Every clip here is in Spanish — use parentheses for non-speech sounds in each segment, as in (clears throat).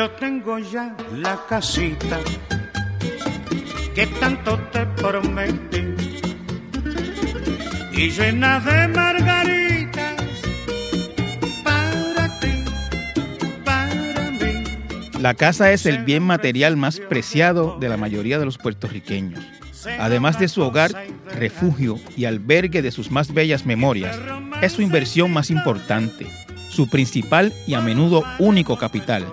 Yo tengo ya la casita que tanto te prometí y llena de margaritas para ti, para mí. La casa es el bien material más preciado de la mayoría de los puertorriqueños. Además de su hogar, refugio y albergue de sus más bellas memorias, es su inversión más importante, su principal y a menudo único capital,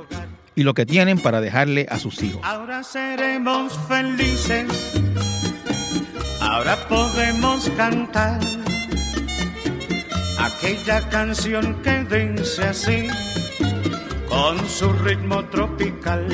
y lo que tienen para dejarle a sus hijos. Ahora seremos felices, ahora podemos cantar aquella canción que dice así, con su ritmo tropical.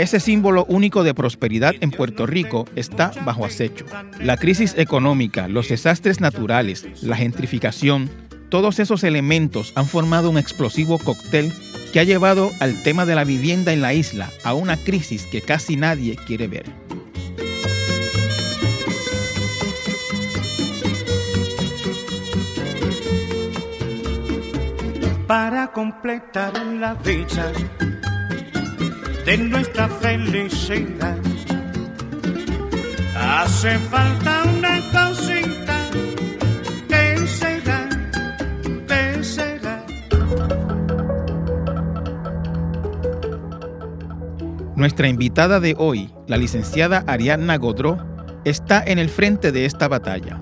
Ese símbolo único de prosperidad en Puerto Rico está bajo acecho. La crisis económica, los desastres naturales, la gentrificación, todos esos elementos han formado un explosivo cóctel que ha llevado al tema de la vivienda en la isla a una crisis que casi nadie quiere ver. Para completar la dicha de nuestra felicidad. Hace falta una cosita que será, que será. Nuestra invitada de hoy, la licenciada Ariadna Godró, está en el frente de esta batalla.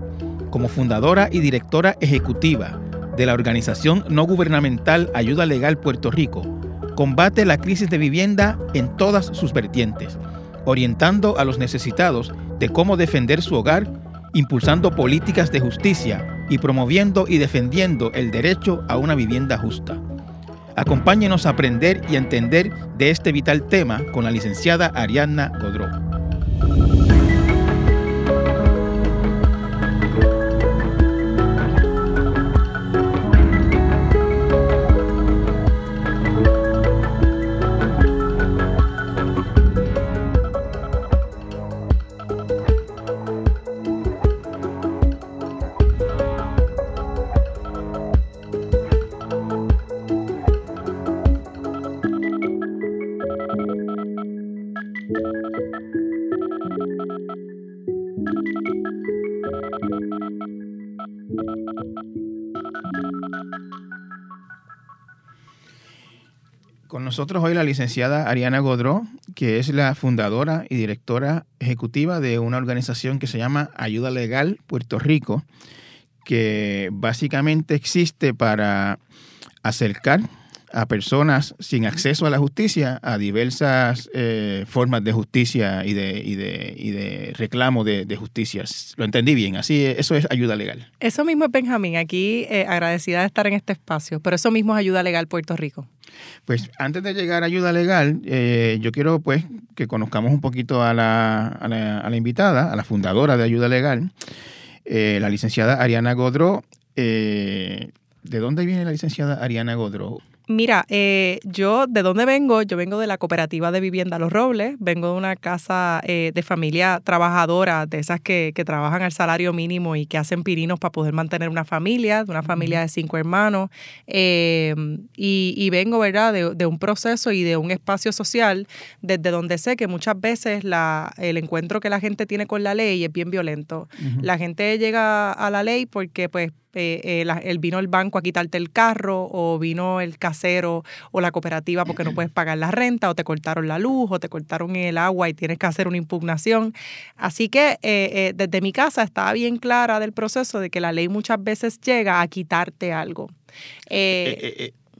Como fundadora y directora ejecutiva de la organización no gubernamental Ayuda Legal Puerto Rico, combate la crisis de vivienda en todas sus vertientes, orientando a los necesitados de cómo defender su hogar, impulsando políticas de justicia y promoviendo y defendiendo el derecho a una vivienda justa. Acompáñenos a aprender y entender de este vital tema con la licenciada Ariadna Godró. Nosotros hoy la licenciada Ariana Godró, que es la fundadora y directora ejecutiva de una organización que se llama Ayuda Legal Puerto Rico, que básicamente existe para acercar a personas sin acceso a la justicia a diversas eh, formas de justicia y de, y de, y de reclamo de, de, justicia. Lo entendí bien, así eso es ayuda legal. Eso mismo es Benjamín, aquí eh, agradecida de estar en este espacio, pero eso mismo es ayuda legal Puerto Rico. Pues antes de llegar a ayuda legal, eh, yo quiero pues que conozcamos un poquito a la, a la, a la invitada, a la fundadora de ayuda legal, eh, la licenciada Ariana Godró. ¿De dónde viene la licenciada Ariana Godró? Mira, eh, yo de dónde vengo, yo vengo de la cooperativa de vivienda Los Robles, vengo de una casa eh, de familia trabajadora, de esas que, que, trabajan al salario mínimo y que hacen pirinos para poder mantener una familia, de una familia de cinco hermanos, eh, y, y, vengo, ¿verdad?, de, de, un proceso y de un espacio social desde donde sé que muchas veces la, el encuentro que la gente tiene con la ley es bien violento. Uh -huh. La gente llega a la ley porque, pues, eh, eh, la, el vino el banco a quitarte el carro o vino el casero o la cooperativa porque no puedes pagar la renta o te cortaron la luz o te cortaron el agua y tienes que hacer una impugnación. Así que eh, desde mi casa estaba bien clara del proceso de que la ley muchas veces llega a quitarte algo.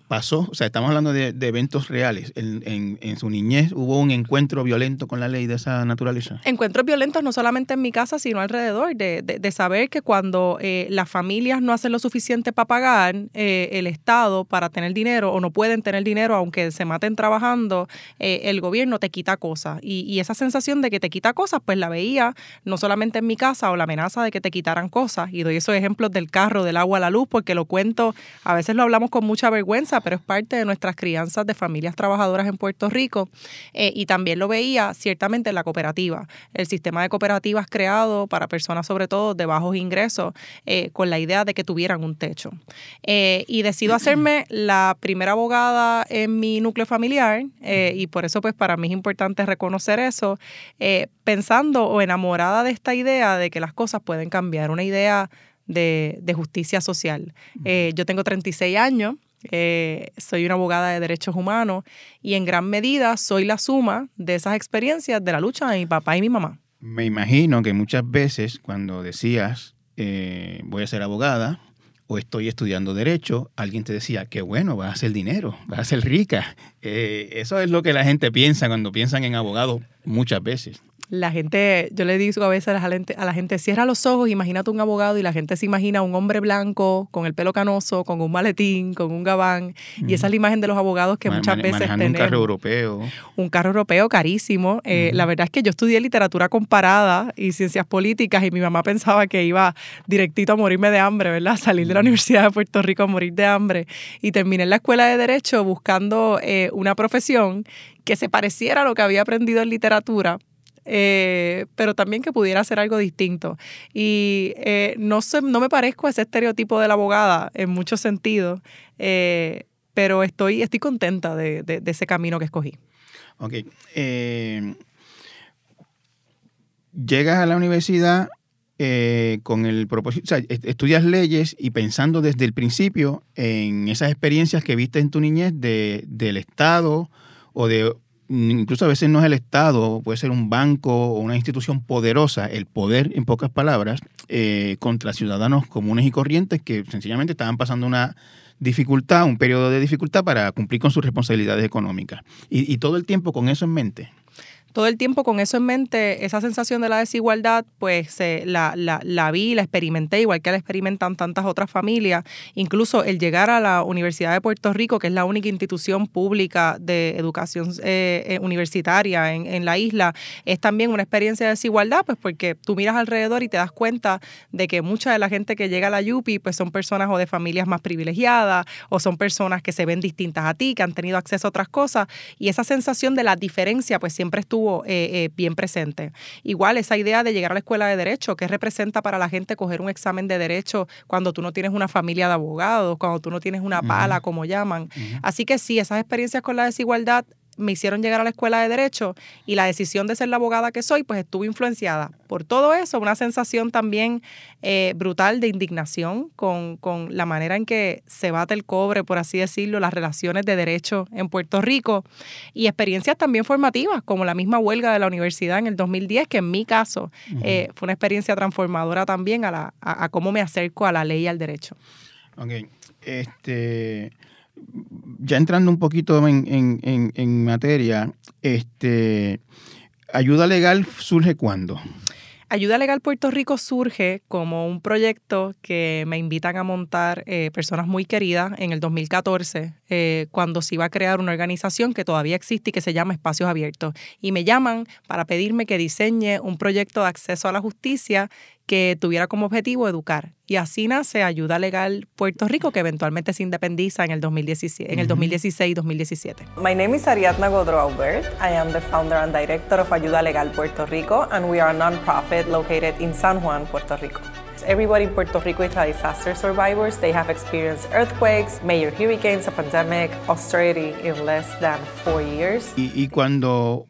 Pasó, o sea, estamos hablando de, eventos reales. En, en, en, su niñez hubo un encuentro violento con la ley de esa naturaleza. Encuentros violentos no solamente en mi casa, sino alrededor, de, de, de saber que cuando eh, las familias no hacen lo suficiente para pagar eh, el Estado para tener dinero o no pueden tener dinero aunque se maten trabajando, eh, el gobierno te quita cosas. Y, y, esa sensación de que te quita cosas, pues la veía no solamente en mi casa o la amenaza de que te quitaran cosas. Y doy esos ejemplos del carro, del agua, la luz, porque lo cuento, a veces lo hablamos con mucha vergüenza pero es parte de nuestras crianzas de familias trabajadoras en Puerto Rico. Eh, y también lo veía ciertamente en la cooperativa. El sistema de cooperativas creado para personas sobre todo de bajos ingresos, eh, con la idea de que tuvieran un techo. Eh, y decido hacerme la primera abogada en mi núcleo familiar y por eso pues para mí es importante reconocer eso, pensando o enamorada de esta idea de que las cosas pueden cambiar, una idea de, justicia social. Eh, yo tengo 36 años, eh, soy una abogada de derechos humanos y en gran medida soy la suma de esas experiencias de la lucha de mi papá y mi mamá. Me imagino que muchas veces cuando decías eh, voy a ser abogada o estoy estudiando derecho, alguien te decía, qué bueno, vas a hacer dinero, vas a ser rica. eso es lo que la gente piensa cuando piensan en abogado muchas veces la gente, yo le digo a veces a la, gente, a la gente, cierra los ojos, imagínate un abogado y la gente se imagina un hombre blanco con el pelo canoso, con un maletín, con un gabán. Y esa es la imagen de los abogados que muchas veces tenemos. un carro europeo. Un carro europeo carísimo. Eh, la verdad es que yo estudié literatura comparada y ciencias políticas y mi mamá pensaba que iba directito a morirme de hambre, ¿verdad? (laughs) Salir de la Universidad de Puerto Rico a morir de hambre. Y terminé en la escuela de Derecho buscando eh, una profesión que se pareciera a lo que había aprendido en literatura, eh, pero también que pudiera hacer algo distinto. Y eh, no, sé, no me parezco a ese estereotipo de la abogada en muchos sentidos, eh, pero estoy, estoy contenta de, de, ese camino que escogí. Ok. llegas a la universidad con el propósito, o sea, estudias leyes y pensando desde el principio en esas experiencias que viste en tu niñez de, del Estado o de incluso a veces no es el Estado, puede ser un banco o una institución poderosa, el poder, en pocas palabras, eh, contra ciudadanos comunes y corrientes que sencillamente estaban pasando una dificultad, un periodo de dificultad para cumplir con sus responsabilidades económicas. y todo el tiempo con eso en mente todo el tiempo con eso en mente, esa sensación de la desigualdad, pues la, la, la, vi, la experimenté, igual que la experimentan tantas otras familias. Incluso el llegar a la Universidad de Puerto Rico, que es la única institución pública de educación eh, eh, universitaria en, en, la isla, es también una experiencia de desigualdad, pues porque tú miras alrededor y te das cuenta de que mucha de la gente que llega a la UPI, pues son personas o de familias más privilegiadas, o son personas que se ven distintas a ti, que han tenido acceso a otras cosas, y esa sensación de la diferencia, pues siempre estuvo eh, eh, bien presente. Igual esa idea de llegar a la escuela de derecho, ¿qué representa para la gente coger un examen de derecho cuando tú no tienes una familia de abogados, cuando tú no tienes una pala, como llaman? Así que sí, esas experiencias con la desigualdad me hicieron llegar a la escuela de derecho y la decisión de ser la abogada que soy, pues estuvo influenciada por todo eso, una sensación también eh, brutal de indignación con, con, la manera en que se bate el cobre, por así decirlo, las relaciones de derecho en Puerto Rico y experiencias también formativas, como la misma huelga de la universidad en el 2010, que en mi caso eh, fue una experiencia transformadora también a, la, a, cómo me acerco a la ley y al derecho. Ok, este ya entrando un poquito en, materia, este, ¿ayuda legal surge cuándo? Ayuda Legal Puerto Rico surge como un proyecto que me invitan a montar eh, personas muy queridas en el 2014, eh, cuando se iba a crear una organización que todavía existe y que se llama Espacios Abiertos. Y me llaman para pedirme que diseñe un proyecto de acceso a la justicia que tuviera como objetivo educar. Y así nace Ayuda Legal Puerto Rico, que eventualmente se independiza en el, 2017, en el 2016-2017. My name is Ariadna Godro Albert. I am the founder and director of Ayuda Legal Puerto Rico, and we are a non-profit located in San Juan, Puerto Rico. Everybody in Puerto Rico is a disaster survivors. They have experienced earthquakes, major hurricanes, a pandemic, austerity in less than four years. Y, y cuando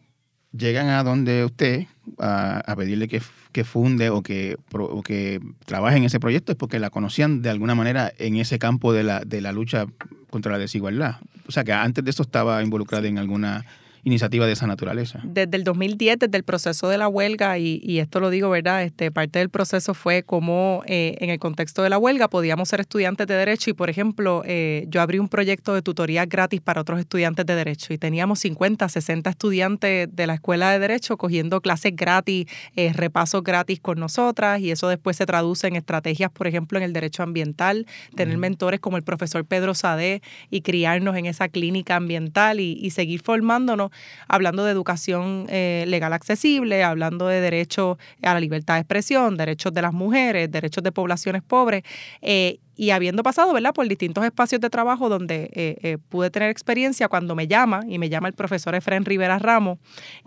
llegan a donde usted a, a pedirle que que funde o que, o que trabaje en ese proyecto es porque la conocían de alguna manera en ese campo de la, de la lucha contra la desigualdad. O sea que antes de eso estaba involucrada en alguna iniciativa de esa naturaleza. Desde el 2010, desde el proceso de la huelga, y, esto lo digo, ¿verdad? Este, parte del proceso fue cómo eh, en el contexto de la huelga podíamos ser estudiantes de Derecho y, por ejemplo, eh, yo abrí un proyecto de tutoría gratis para otros estudiantes de Derecho y teníamos 50, 60 estudiantes de la Escuela de Derecho cogiendo clases gratis, eh, repasos gratis con nosotras y eso después se traduce en estrategias, por ejemplo, en el derecho ambiental, tener mentores como el profesor Pedro Sade y criarnos en esa clínica ambiental y, y seguir formándonos hablando de educación eh, legal accesible, hablando de derecho a la libertad de expresión, derechos de las mujeres, derechos de poblaciones pobres. Eh, y habiendo pasado, ¿verdad?, por distintos espacios de trabajo donde eh, eh, pude tener experiencia, cuando me llama, y me llama el profesor Efren Rivera Ramos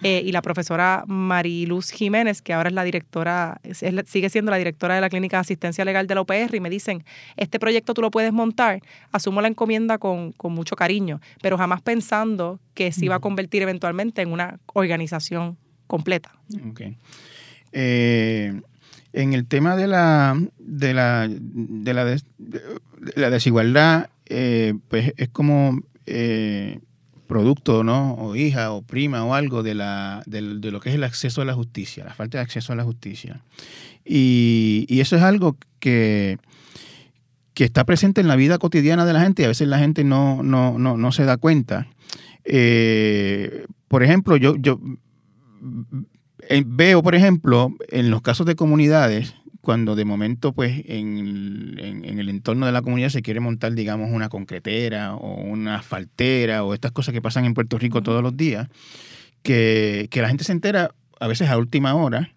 y la profesora Mariluz Jiménez, que ahora es la directora, sigue siendo la directora de la Clínica de Asistencia Legal de la OPR, y me dicen, este proyecto tú lo puedes montar, asumo la encomienda con, con mucho cariño, pero jamás pensando que se iba a convertir eventualmente en una organización completa. Okay. En el tema de la, de la, de la, desigualdad, eh, pues es como eh, producto, ¿no? O hija o prima o algo de, la, de, lo que es el acceso a la justicia, la falta de acceso a la justicia. Y, eso es algo que, que está presente en la vida cotidiana de la gente y a veces la gente no, no, no, no se da cuenta. Eh, por ejemplo, yo, yo veo, por ejemplo, en los casos de comunidades, cuando de momento, pues, en, el entorno de la comunidad se quiere montar, digamos, una concretera o una asfaltera o estas cosas que pasan en Puerto Rico todos los días, que, la gente se entera a veces a última hora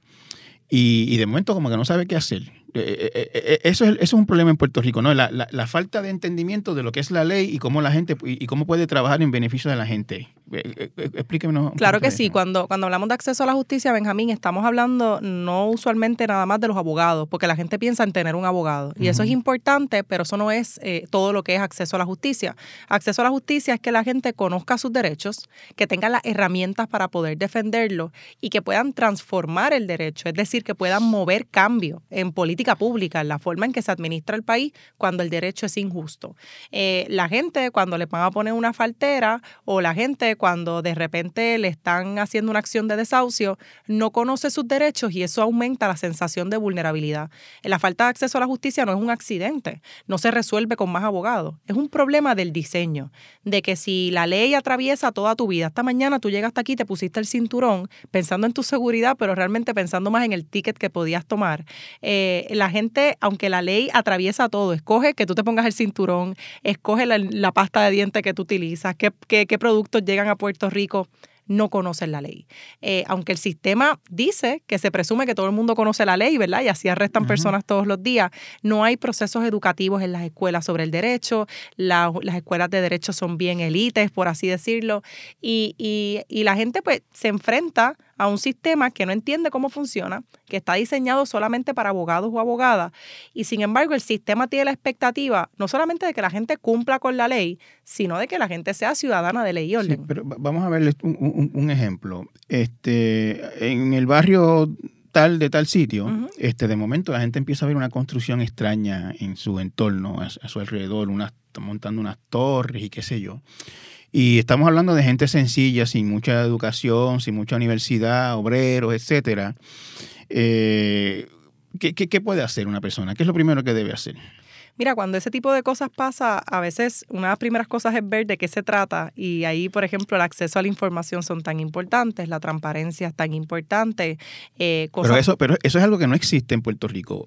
y, y de momento como que no sabe qué hacer. Eh, eh, eh, eso es, un problema en Puerto Rico, ¿no? La, falta de entendimiento de lo que es la ley y cómo la gente y, cómo puede trabajar en beneficio de la gente. Explíqueme. Claro que sí. Cuando, cuando hablamos de acceso a la justicia, Benjamín, estamos hablando no usualmente nada más de los abogados, porque la gente piensa en tener un abogado. Y eso es importante, pero eso no es todo lo que es acceso a la justicia. Acceso a la justicia es que la gente conozca sus derechos, que tenga las herramientas para poder defenderlo y que puedan transformar el derecho, es decir, que puedan mover cambio en política pública, en la forma en que se administra el país cuando el derecho es injusto. Eh, la gente cuando le van a poner una faltera o la gente cuando de repente le están haciendo una acción de desahucio no conoce sus derechos y eso aumenta la sensación de vulnerabilidad. La falta de acceso a la justicia no es un accidente, no se resuelve con más abogados, es un problema del diseño, de que si la ley atraviesa toda tu vida, esta mañana tú llegaste aquí, te pusiste el cinturón pensando en tu seguridad, pero realmente pensando más en el ticket que podías tomar. Eh, la gente, aunque la ley atraviesa todo, escoge que tú te pongas el cinturón, escoge la, pasta de dientes que tú utilizas, qué, qué productos llegan a Puerto Rico no conocen la ley. Eh, aunque el sistema dice que se presume que todo el mundo conoce la ley, ¿verdad? Y así arrestan personas todos los días, no hay procesos educativos en las escuelas sobre el derecho, las escuelas de derecho son bien élites, por así decirlo, y, y la gente pues se enfrenta a un sistema que no entiende cómo funciona, que está diseñado solamente para abogados o abogadas, y sin embargo el sistema tiene la expectativa no solamente de que la gente cumpla con la ley, sino de que la gente sea ciudadana de ley y orden. pero vamos a ver un, ejemplo. Este, en el barrio tal de tal sitio, este, de momento la gente empieza a ver una construcción extraña en su entorno, a, su alrededor, unas, montando unas torres y qué sé yo. Y estamos hablando de gente sencilla, sin mucha educación, sin mucha universidad, obreros, etcétera. Eh, ¿qué, puede hacer una persona? ¿Qué es lo primero que debe hacer? Mira, cuando ese tipo de cosas pasa, a veces una de las primeras cosas es ver de qué se trata y ahí, por ejemplo, el acceso a la información son tan importantes, la transparencia es tan importante. Eh, pero, eso, pero eso es algo que no existe en Puerto Rico.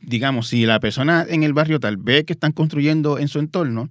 Digamos, si la persona en el barrio tal ve que están construyendo en su entorno,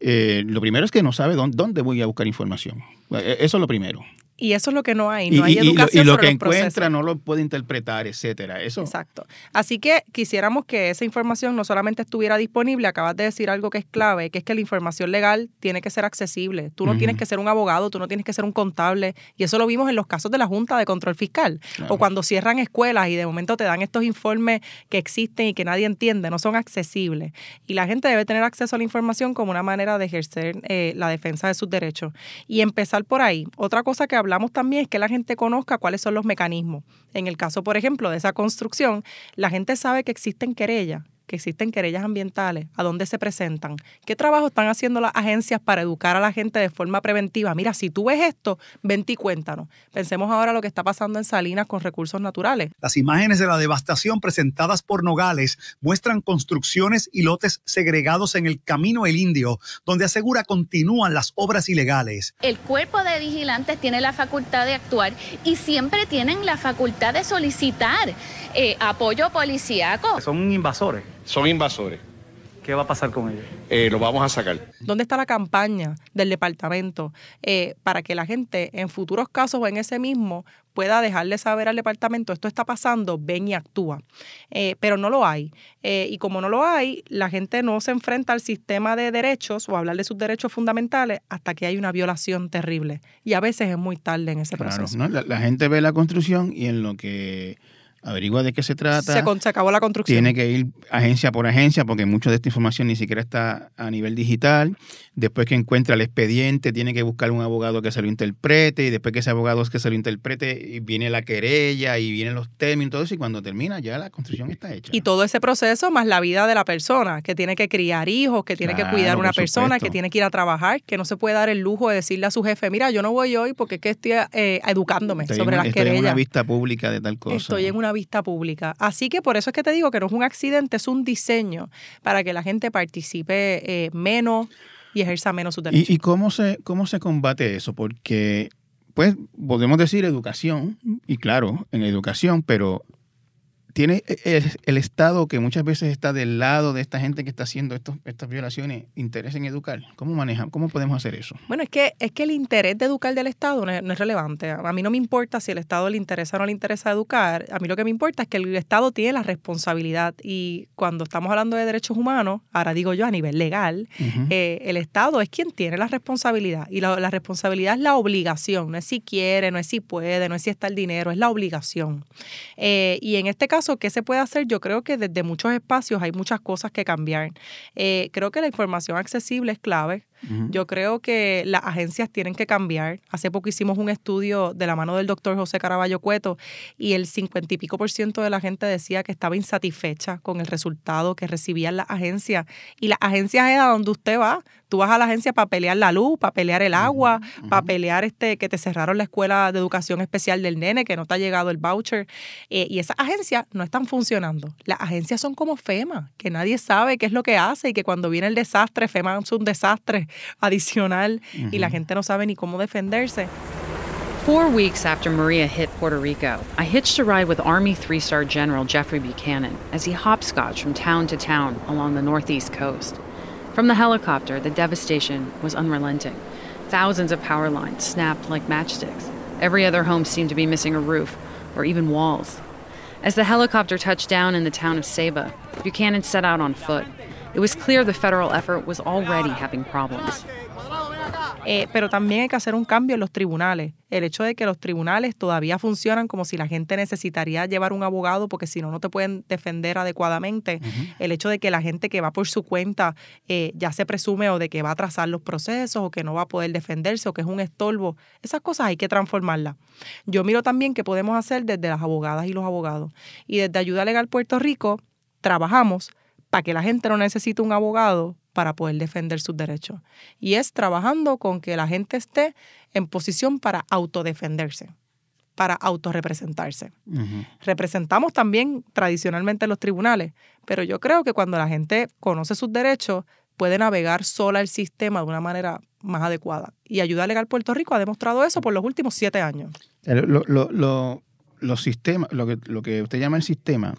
eh, lo primero es que no sabe dónde, dónde voy a buscar información. E, eso es lo primero. Y eso es lo que no hay, no hay educación. Y lo, que encuentra no lo puede interpretar, etcétera. Eso. Exacto. Así que quisiéramos que esa información no solamente estuviera disponible, acabas de decir algo que es clave, que es que la información legal tiene que ser accesible. Tú no tienes que ser un abogado, tú no tienes que ser un contable, y eso lo vimos en los casos de la Junta de Control Fiscal, o cuando cierran escuelas y de momento te dan estos informes que existen y que nadie entiende, no son accesibles. Y la gente debe tener acceso a la información como una manera de ejercer eh, la defensa de sus derechos. Y empezar por ahí. Otra cosa que hablamos también es que la gente conozca cuáles son los mecanismos. En el caso, por ejemplo, de esa construcción, la gente sabe que existen querellas que existen querellas ambientales, a dónde se presentan, qué trabajo están haciendo las agencias para educar a la gente de forma preventiva. Mira, si tú ves esto, vente y cuéntanos. Pensemos ahora lo que está pasando en Salinas con recursos naturales. Las imágenes de la devastación presentadas por Nogales muestran construcciones y lotes segregados en el Camino El Indio, donde asegura continúan las obras ilegales. El cuerpo de vigilantes tiene la facultad de actuar y siempre tienen la facultad de solicitar eh, apoyo policíaco. Son invasores son invasores. ¿Qué va a pasar con ellos? Eh, lo vamos a sacar. ¿Dónde está la campaña del departamento eh, para que la gente en futuros casos o en ese mismo pueda dejarle saber al departamento esto está pasando, ven y actúa? Eh, pero no lo hay. Eh, y como no lo hay, la gente no se enfrenta al sistema de derechos o a hablar de sus derechos fundamentales hasta que hay una violación terrible. Y a veces es muy tarde en ese Claro, proceso. ¿no? la, la gente ve la construcción y en lo que averigua de qué se trata, Se, acabó la construcción. tiene que ir agencia por agencia porque mucha de esta información ni siquiera está a nivel digital. Después que encuentra el expediente, tiene que buscar un abogado que se lo interprete y después que ese abogado es que se lo interprete, y viene la querella y vienen los términos y todo eso y cuando termina ya la construcción está hecha. Y todo ese proceso más la vida de la persona, que tiene que criar hijos, que tiene que cuidar una por persona, supuesto. que tiene que ir a trabajar, que no se puede dar el lujo de decirle a su jefe, mira, yo no voy hoy porque es que estoy eh, educándome Estoy sobre una- las estoy en una querellas. vista pública de tal cosa. Estoy en una vista pública. Así que por eso es que te digo que no es un accidente, es un diseño para que la gente participe eh, menos y ejerza menos sus derechos. ¿Y, y cómo, se, cómo se combate eso? Porque, pues, podemos decir educación, y claro, en educación, pero tiene el, el Estado que muchas veces está del lado de esta gente que está haciendo estos, estas violaciones interés en educar. ¿Cómo manejamos? ¿Cómo podemos hacer eso? Bueno, es que, es que el interés de educar del Estado no es, no es relevante. A mí no me importa si el Estado le interesa o no le interesa educar. A mí lo que me importa es que el Estado tiene la responsabilidad. Y cuando estamos hablando de derechos humanos, ahora digo yo a nivel legal, eh, el Estado es quien tiene la responsabilidad. Y la, la responsabilidad es la obligación. No es si quiere, no es si puede, no es si está el dinero, es la obligación. Eh, y en este caso, ¿qué se puede hacer? Yo creo que desde muchos espacios hay muchas cosas que cambiar. Eh, creo que la información accesible es clave. Yo creo que las agencias tienen que cambiar. Hace poco hicimos un estudio de la mano del doctor José Caraballo Cueto y el cincuenta y pico por ciento de la gente decía que estaba insatisfecha con el resultado que recibían las agencias. Y las agencias es a donde usted va. Tú vas a la agencia para pelear la luz, para pelear el agua, para pelear este que te cerraron la escuela de educación especial del nene, que no te ha llegado el voucher. Eh, y esas agencias no están funcionando. Las agencias son como FEMA, que nadie sabe qué es lo que hace y que cuando viene el desastre, FEMA es un desastre adicional y la gente no sabe ni cómo defenderse. Four weeks after Maria hit Puerto Rico, I hitched a ride with Army three star General Jeffrey Buchanan as he hopscotched from town to town along the northeast coast. From the helicopter, the devastation was unrelenting. Thousands of power lines snapped like matchsticks. Every other home seemed to be missing a roof or even walls. As the helicopter touched down in the town of Saba, Buchanan set out on foot. It was clear the federal effort was already having problems. Eh, pero también hay que hacer un cambio en los tribunales. El hecho de que los tribunales todavía funcionan como si la gente necesitaría llevar un abogado porque si no, no te pueden defender adecuadamente. El hecho de que la gente que va por su cuenta eh, ya se presume o de que va a atrasar los procesos o que no va a poder defenderse o que es un estorbo. Esas cosas hay que transformarlas. Yo miro también qué podemos hacer desde las abogadas y los abogados. Y desde Ayuda Legal Puerto Rico trabajamos para que la gente no necesite un abogado para poder defender sus derechos. Y es trabajando con que la gente esté en posición para autodefenderse, para autorrepresentarse. Ujú. Representamos también tradicionalmente en los tribunales, pero yo creo que cuando la gente conoce sus derechos, puede navegar sola el sistema de una manera más adecuada. Y Ayuda Legal Puerto Rico ha demostrado eso por los últimos siete años. Lo- lo- lo- los sistemas, lo que, lo que usted llama el sistema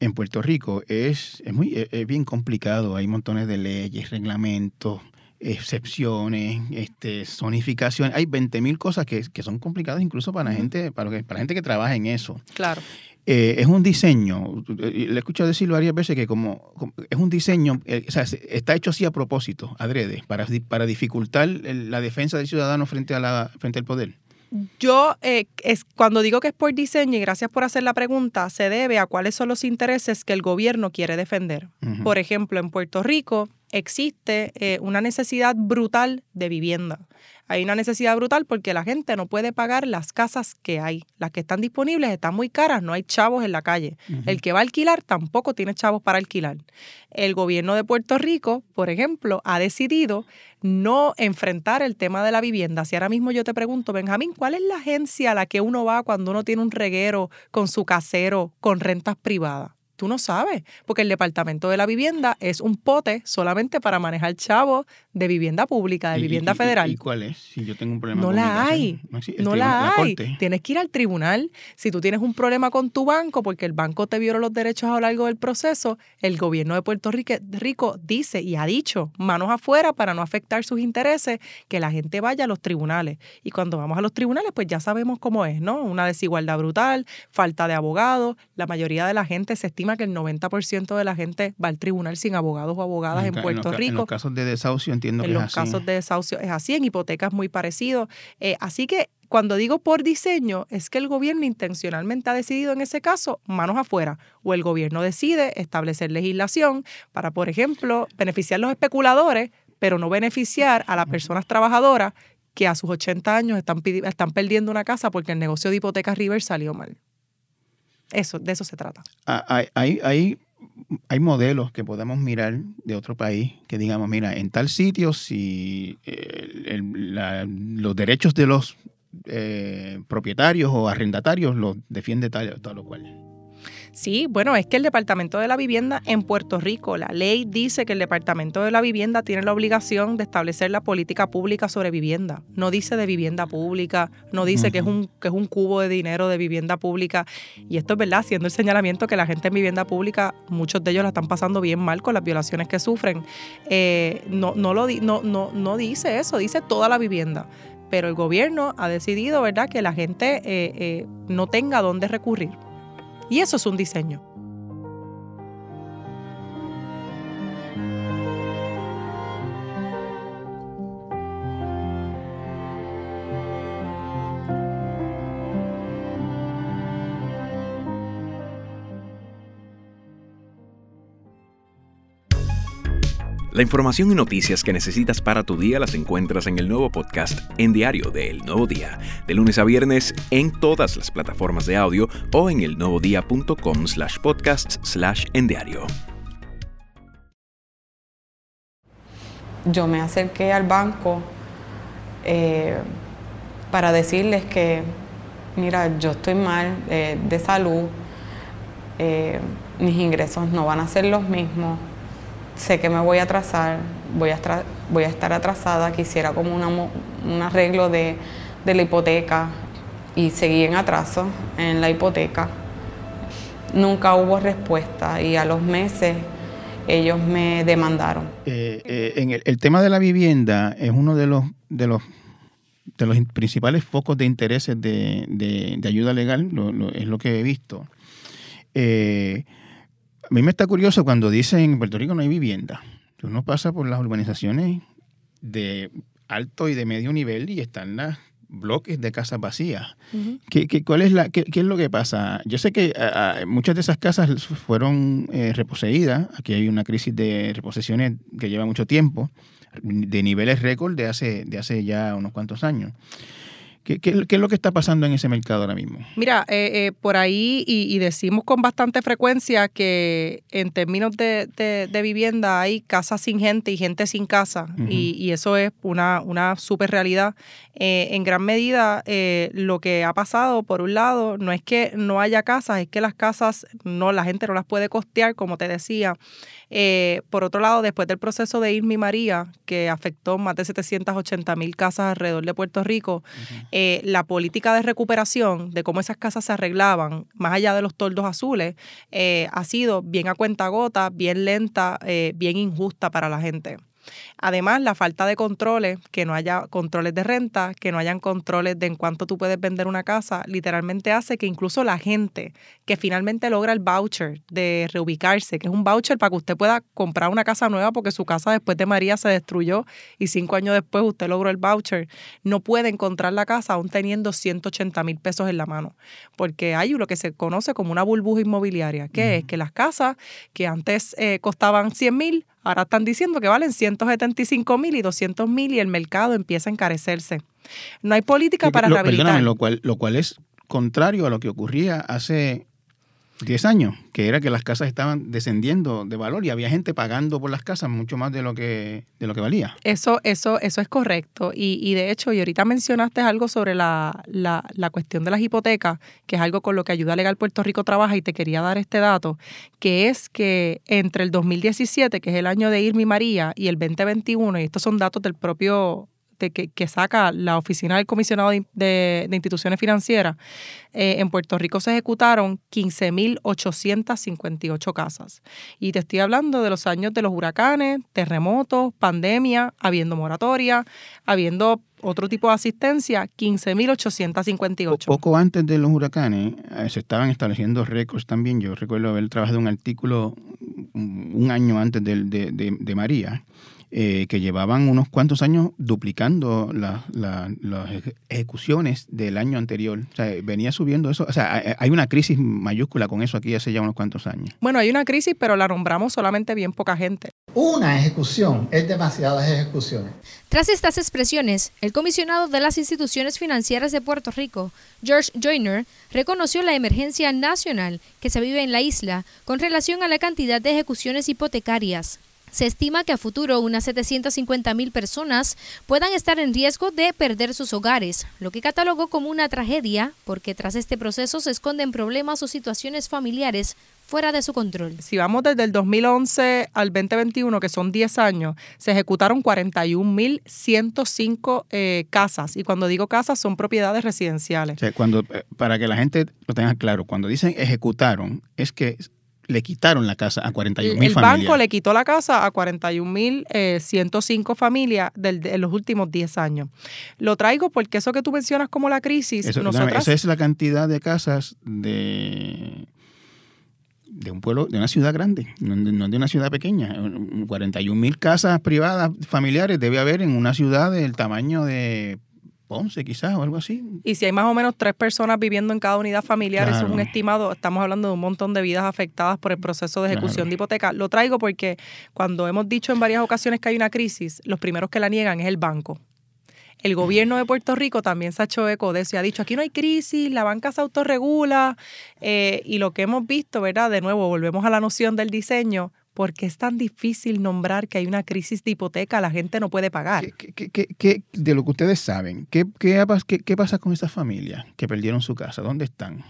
en Puerto Rico es, es muy es, es bien complicado. Hay montones de leyes, reglamentos, excepciones, este, zonificación. Hay 20 mil cosas que, que son complicadas incluso para la gente, para, que- para la gente que trabaja en eso. Claro. Eh, es un diseño, le he escuchado decir varias veces que como, como- es un diseño, eh, o sea, se- está hecho así a propósito, adrede, para, para dificultar el- la defensa del ciudadano frente, a la, frente al poder. Yo, eh, es, cuando digo que es por diseño, y gracias por hacer la pregunta, se debe a cuáles son los intereses que el gobierno quiere defender. Por ejemplo, en Puerto Rico existe eh, una necesidad brutal de vivienda. Hay una necesidad brutal porque la gente no puede pagar las casas que hay. Las que están disponibles están muy caras, no hay chavos en la calle. El que va a alquilar tampoco tiene chavos para alquilar. El gobierno de Puerto Rico, por ejemplo, ha decidido no enfrentar el tema de la vivienda. Si ahora mismo yo te pregunto, Benjamín, ¿cuál es la agencia a la que uno va cuando uno tiene un reguero con su casero con rentas privadas? Tú no sabes, porque el departamento de la vivienda es un pote solamente para manejar chavos de vivienda pública, de ¿Y- vivienda y- y- federal. ¿Y cuál es? Si yo tengo un problema No con la hay. No, No tribunal- la hay. Tienes que ir al tribunal. Si tú tienes un problema con tu banco porque el banco te violó los derechos a lo largo del proceso, el gobierno de Puerto Rico, dice y ha dicho, manos afuera para no afectar sus intereses, que la gente vaya a los tribunales. Y cuando vamos a los tribunales, pues ya sabemos cómo es, ¿no? Una desigualdad brutal, falta de abogados. La mayoría de la gente, se estima que el 90% de la gente va al tribunal sin abogados o abogadas en, Puerto los Rico. En los casos de desahucio entiendo En que los es así. casos de desahucio es así, en hipotecas muy parecido. Eh, así que cuando digo por diseño, es que el gobierno intencionalmente ha decidido en ese caso manos afuera. O el gobierno decide establecer legislación para, por ejemplo, beneficiar a los especuladores, pero no beneficiar a las personas trabajadoras que a sus 80 años están, están perdiendo una casa porque el negocio de hipotecas River salió mal. Eso, de eso se trata. Ah, Hay, hay, hay, hay modelos que podemos mirar de otro país que digamos, mira, en tal sitio si eh, el- la- los derechos de los eh, propietarios o arrendatarios los defiende tal, tal o cual. Sí, bueno, es que el Departamento de la Vivienda en Puerto Rico, la ley dice que el Departamento de la Vivienda tiene la obligación de establecer la política pública sobre vivienda. No dice de vivienda pública, no dice que, es un, que es un cubo de dinero de vivienda pública. Y esto es verdad, haciendo el señalamiento que la gente en vivienda pública, muchos de ellos la están pasando bien mal con las violaciones que sufren. Eh, no, no, lo, di- no, no, no dice eso, dice toda la vivienda. Pero el gobierno ha decidido, ¿verdad?, que la gente eh, eh, no tenga dónde recurrir. Y eso es un diseño. La información y noticias que necesitas para tu día las encuentras en el nuevo podcast En Diario de El Nuevo Día, de lunes a viernes en todas las plataformas de audio o en elnuevodía.com slash podcasts slash en diario. yo me acerqué al banco eh, para decirles que, mira, yo estoy mal eh, de salud, eh, mis ingresos no van a ser los mismos, sé que me voy a atrasar, voy a, estar atrasada, quisiera como una un arreglo de, la hipoteca y seguí en atraso en la hipoteca. Nunca hubo respuesta y a los meses ellos me demandaron. Eh, eh, en el, tema de la vivienda es uno de los de los de los in- principales focos de intereses de, ayuda legal, es lo que he visto. Eh, a mí me está curioso cuando dicen en Puerto Rico no hay vivienda. Uno pasa por las urbanizaciones de alto y de medio nivel y están las bloques de casas vacías. ¿Qué, qué- cuál es la, qué, qué es lo que pasa? Yo sé que ah, ah, muchas de esas casas fueron eh, reposeídas. Aquí hay una crisis de reposesiones que lleva mucho tiempo, de niveles récord de hace, de hace ya unos cuantos años. ¿Qué, qué- qué es lo que está pasando en ese mercado ahora mismo? Mira, eh, eh, por ahí, y, y decimos con bastante frecuencia que en términos de, de- de vivienda hay casas sin gente y gente sin casa, y, y eso es una, una super realidad. Eh, en gran medida, lo que ha pasado, por un lado, no es que no haya casas, es que las casas, no la gente no las puede costear, como te decía. Eh, por otro lado, después del proceso de Irma y María, que afectó más de 780 mil casas alrededor de Puerto Rico, eh, la política de recuperación, de cómo esas casas se arreglaban, más allá de los toldos azules, eh, ha sido bien a cuenta gota, bien lenta, bien injusta para la gente. Además, la falta de controles, que no haya controles de renta, que no hayan controles de en cuánto tú puedes vender una casa, literalmente hace que incluso la gente que finalmente logra el voucher de reubicarse, que es un voucher para que usted pueda comprar una casa nueva porque su casa después de María se destruyó y cinco años después usted logró el voucher, no puede encontrar la casa aún teniendo 180 mil pesos en la mano, porque hay lo que se conoce como una burbuja inmobiliaria, que es que las casas que antes eh, costaban 100 mil, ahora están diciendo que valen 175 mil y 200 mil y el mercado empieza a encarecerse. No hay política para Lo- rehabilitar. lo cual, lo cual es contrario a lo que ocurría hace 10 años, que era que las casas estaban descendiendo de valor y había gente pagando por las casas mucho más de lo que, de lo que valía. Eso, eso, eso es correcto. Y, y de hecho, y ahorita mencionaste algo sobre la, la, la, cuestión de las hipotecas, que es algo con lo que Ayuda Legal Puerto Rico trabaja, y te quería dar este dato, que es que entre el 2017, que es el año de Irma y María, y el 2021, y estos son datos del propio que, saca la Oficina del Comisionado de, Instituciones Financieras, eh, en Puerto Rico se ejecutaron 15.858 casas. Y te estoy hablando de los años de los huracanes, terremotos, pandemia, habiendo moratoria, habiendo otro tipo de asistencia, 15.858. Poco antes de los huracanes eh, se estaban estableciendo récords también. Yo recuerdo haber trabajado un artículo un año antes de, de María eh, que llevaban unos cuantos años duplicando las ejecuciones del año anterior. O sea, venía subiendo eso. O sea, hay una crisis mayúscula con eso aquí hace ya unos cuantos años. Bueno, hay una crisis, pero la nombramos solamente bien poca gente. Una ejecución es demasiadas ejecuciones. Tras estas expresiones, el comisionado de las instituciones financieras de Puerto Rico, George Joyner, reconoció la emergencia nacional que se vive en la isla con relación a la cantidad de ejecuciones hipotecarias. Se estima que a futuro unas 750 mil personas puedan estar en riesgo de perder sus hogares, lo que catalogó como una tragedia porque tras este proceso se esconden problemas o situaciones familiares fuera de su control. Si vamos desde el 2011 al 2021, que son 10 años, se ejecutaron 41.105 eh, casas. Y cuando digo casas, son propiedades residenciales. cuando, eh, para que la gente lo tenga claro, cuando dicen ejecutaron, es que le quitaron la casa a 41 mil familias. El banco le quitó la casa a 41 mil 105 eh, familias de los últimos 10 años. Lo traigo porque eso que tú mencionas como la crisis. esa es la cantidad de casas de de un pueblo, de una ciudad grande, no de una ciudad pequeña. 41 mil casas privadas familiares debe haber en una ciudad del tamaño de 11 quizás o algo así. Y si hay más o menos tres personas viviendo en cada unidad familiar, eso es un estimado, estamos hablando de un montón de vidas afectadas por el proceso de ejecución de hipoteca. Lo traigo porque cuando hemos dicho en varias ocasiones que hay una crisis, los primeros que la niegan es el banco. El gobierno de Puerto Rico también se ha hecho eco de eso y ha dicho, aquí no hay crisis, la banca se autorregula eh, y lo que hemos visto, ¿verdad? De nuevo, volvemos a la noción del diseño, ¿por qué es tan difícil nombrar que hay una crisis de hipoteca? La gente no puede pagar. ¿Qué, de lo que ustedes saben, ¿qué, pasa con esas familias que perdieron su casa? ¿Dónde están?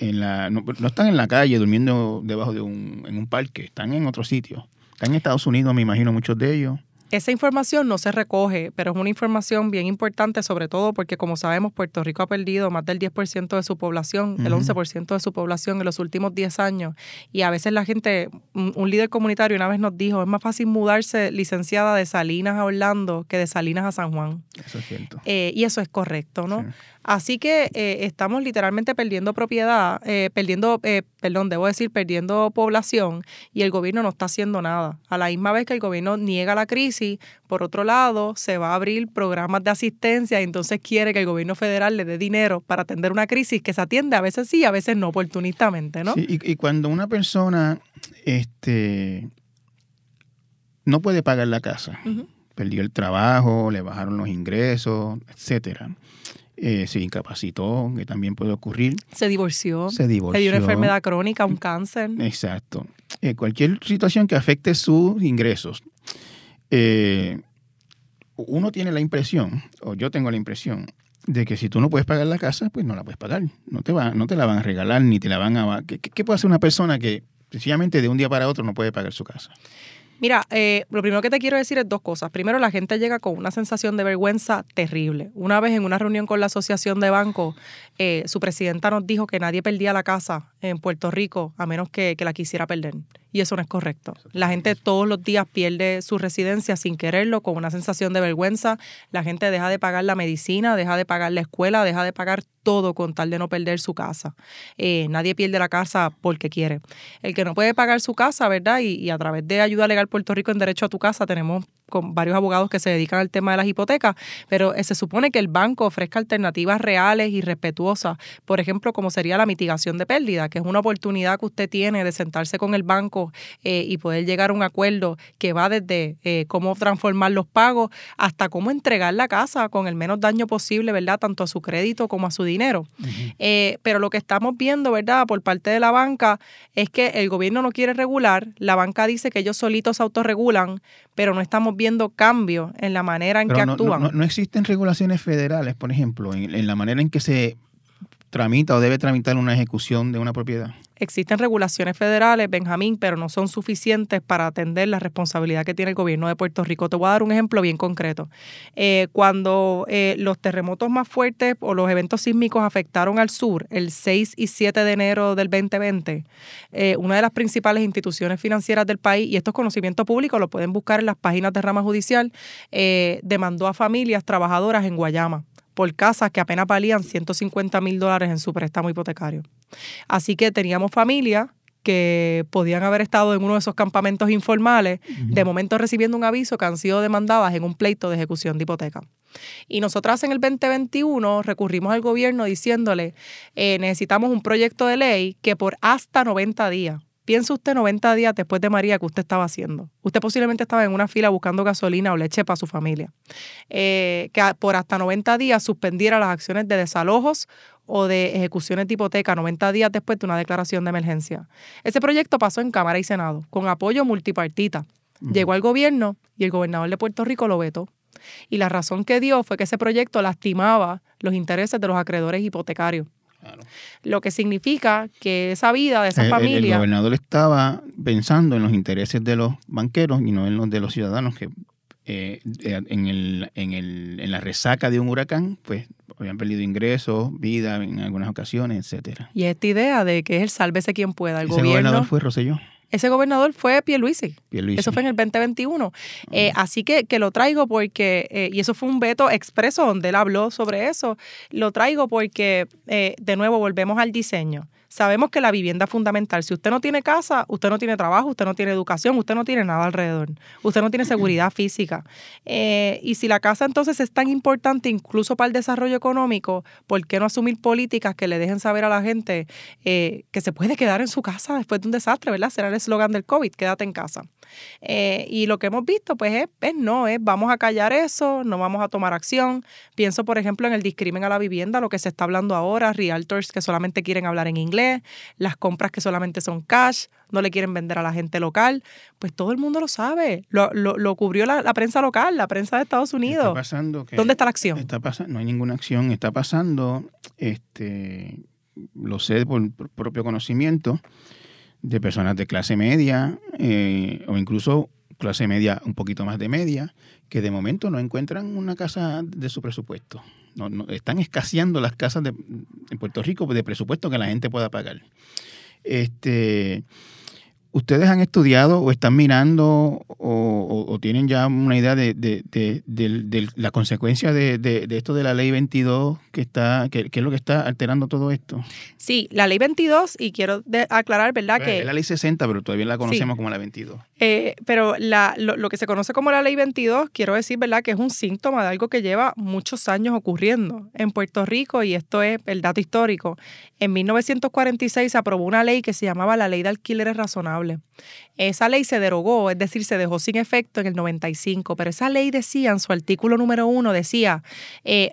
En la, no, están en la calle durmiendo debajo de un, en un parque, están en otro sitio. Están en Estados Unidos, me imagino, muchos de ellos. Esa información no se recoge, pero es una información bien importante, sobre todo porque, como sabemos, Puerto Rico ha perdido más del 10% de su población, el 11% de su población en los últimos 10 años. Y a veces la gente, un, líder comunitario una vez nos dijo, es más fácil mudarse licenciada de Salinas a Orlando que de Salinas a San Juan. Eso es cierto. Eh, y eso es correcto, ¿no? Así que eh, estamos literalmente perdiendo propiedad, eh, perdiendo, eh, perdón, debo decir, perdiendo población y el gobierno no está haciendo nada. A la misma vez que el gobierno niega la crisis, por otro lado, se va a abrir programas de asistencia y entonces quiere que el gobierno federal le dé dinero para atender una crisis que se atiende a veces sí, a veces no, oportunistamente, ¿no? Sí, y, cuando una persona este, no puede pagar la casa, perdió el trabajo, le bajaron los ingresos, etcétera eh, se incapacitó, que también puede ocurrir. Se divorció. Se divorció. dio una enfermedad crónica, un cáncer. Exacto. Eh, cualquier situación que afecte sus ingresos. Eh, uno tiene la impresión, o yo tengo la impresión, de que si tú no puedes pagar la casa, pues no la puedes pagar. No te, va, no te la van a regalar, ni te la van a... ¿Qué, qué puede hacer una persona que sencillamente de un día para otro no puede pagar su casa? Mira, eh, lo primero que te quiero decir es dos cosas. Primero, la gente llega con una sensación de vergüenza terrible. Una vez en una reunión con la Asociación de Bancos, eh, su presidenta nos dijo que nadie perdía la casa en Puerto Rico a menos que, que la quisiera perder. Y eso no es correcto. La gente todos los días pierde su residencia sin quererlo, con una sensación de vergüenza. La gente deja de pagar la medicina, deja de pagar la escuela, deja de pagar todo con tal de no perder su casa. Eh, nadie pierde la casa porque quiere. El que no puede pagar su casa, ¿verdad? Y, a través de Ayuda Legal Puerto Rico en Derecho a tu Casa tenemos con varios abogados que se dedican al tema de las hipotecas, pero eh, se supone que el banco ofrezca alternativas reales y respetuosas, por ejemplo, como sería la mitigación de pérdida, que es una oportunidad que usted tiene de sentarse con el banco eh, y poder llegar a un acuerdo que va desde eh, cómo transformar los pagos hasta cómo entregar la casa con el menos daño posible, ¿verdad? Tanto a su crédito como a su dinero. pero lo que estamos viendo, ¿verdad? Por parte de la banca es que el gobierno no quiere regular, la banca dice que ellos solitos se autorregulan, pero no estamos viendo cambios en la manera en que actúan. No, existen regulaciones federales, por ejemplo, en, la manera en que se tramita o debe tramitar una ejecución de una propiedad. Existen regulaciones federales, Benjamín, pero no son suficientes para atender la responsabilidad que tiene el gobierno de Puerto Rico. Te voy a dar un ejemplo bien concreto. Eh, cuando eh, los terremotos más fuertes o los eventos sísmicos afectaron al sur el 6 y 7 de enero del 2020, eh, una de las principales instituciones financieras del país, y esto es conocimiento público, lo pueden buscar en las páginas de rama judicial, demandó a familias trabajadoras en Guayama por casas que apenas valían 150 mil dólares en su préstamo hipotecario. Así que teníamos familias que podían haber estado en uno de esos campamentos informales, de momento recibiendo un aviso que han sido demandadas en un pleito de ejecución de hipoteca. Y nosotras en el 2021 recurrimos al gobierno diciéndole, eh, necesitamos un proyecto de ley que por hasta 90 días, Piense usted 90 días después de María que usted estaba haciendo. Usted posiblemente estaba en una fila buscando gasolina o leche para su familia. Eh, que por hasta 90 días suspendiera las acciones de desalojos o de ejecuciones de hipoteca 90 días después de una declaración de emergencia. Ese proyecto pasó en Cámara y Senado con apoyo multipartita. Llegó al gobierno y el gobernador de Puerto Rico lo vetó. Y la razón que dio fue que ese proyecto lastimaba los intereses de los acreedores hipotecarios. Lo que significa que esa vida de esa familia... El, gobernador estaba pensando en los intereses de los banqueros y no en los de los ciudadanos que eh, eh, en, el, en, el, en la resaca de un huracán, pues habían perdido ingresos, vida en algunas ocasiones, etcétera. Y esta idea de que es el sálvese quien pueda. El Ese gobernador fue Rosselló. Ese gobernador fue Pierluisi. Pierluisi. Eso fue en el 2021. Eh, así que, que, lo traigo porque, eh, y eso fue un veto expreso donde él habló sobre eso, lo traigo porque, eh, de nuevo, volvemos al diseño. Sabemos que la vivienda es fundamental. Si usted no tiene casa, usted no tiene trabajo, usted no tiene educación, usted no tiene nada alrededor. Usted no tiene seguridad física. Eh, y si la casa entonces es tan importante incluso para el desarrollo económico, ¿por qué no asumir políticas que le dejen saber a la gente eh, que se puede quedar en su casa después de un desastre, ¿verdad? Será el eslogan del COVID, quédate en casa. Eh, y lo que hemos visto, pues es, no, es vamos a callar eso, no vamos a tomar acción. Pienso, por ejemplo, en el discrimen a la vivienda, lo que se está hablando ahora, realtors que solamente quieren hablar en inglés, las compras que solamente son cash, no le quieren vender a la gente local. Pues todo el mundo lo sabe. Lo, lo, cubrió la, prensa local, la prensa de Estados Unidos. Está pasando ¿Dónde está la acción? Está pasando, no hay ninguna acción. Está pasando, este, lo sé por propio conocimiento de personas de clase media eh, o incluso clase media un poquito más de media, que de momento no encuentran una casa de su presupuesto. No, están escaseando las casas de, en Puerto Rico de presupuesto que la gente pueda pagar. Este, ¿Ustedes han estudiado o están mirando o, tienen ya una idea de, la consecuencia de, esto de la ley 22 que está, que, es lo que está alterando todo esto? Sí, la ley 22, y quiero aclarar, ¿verdad? que es la ley 60, pero todavía la conocemos como la 22. Eh, pero la, lo, que se conoce como la ley 22, quiero decir, ¿verdad? Que es un síntoma de algo que lleva muchos años ocurriendo en Puerto Rico, y esto es el dato histórico. En 1946 se aprobó una ley que se llamaba la ley de alquileres razonables responsable. Esa ley se derogó, es decir, se dejó sin efecto en el 95, pero esa ley decía, en su artículo número uno, decía, eh,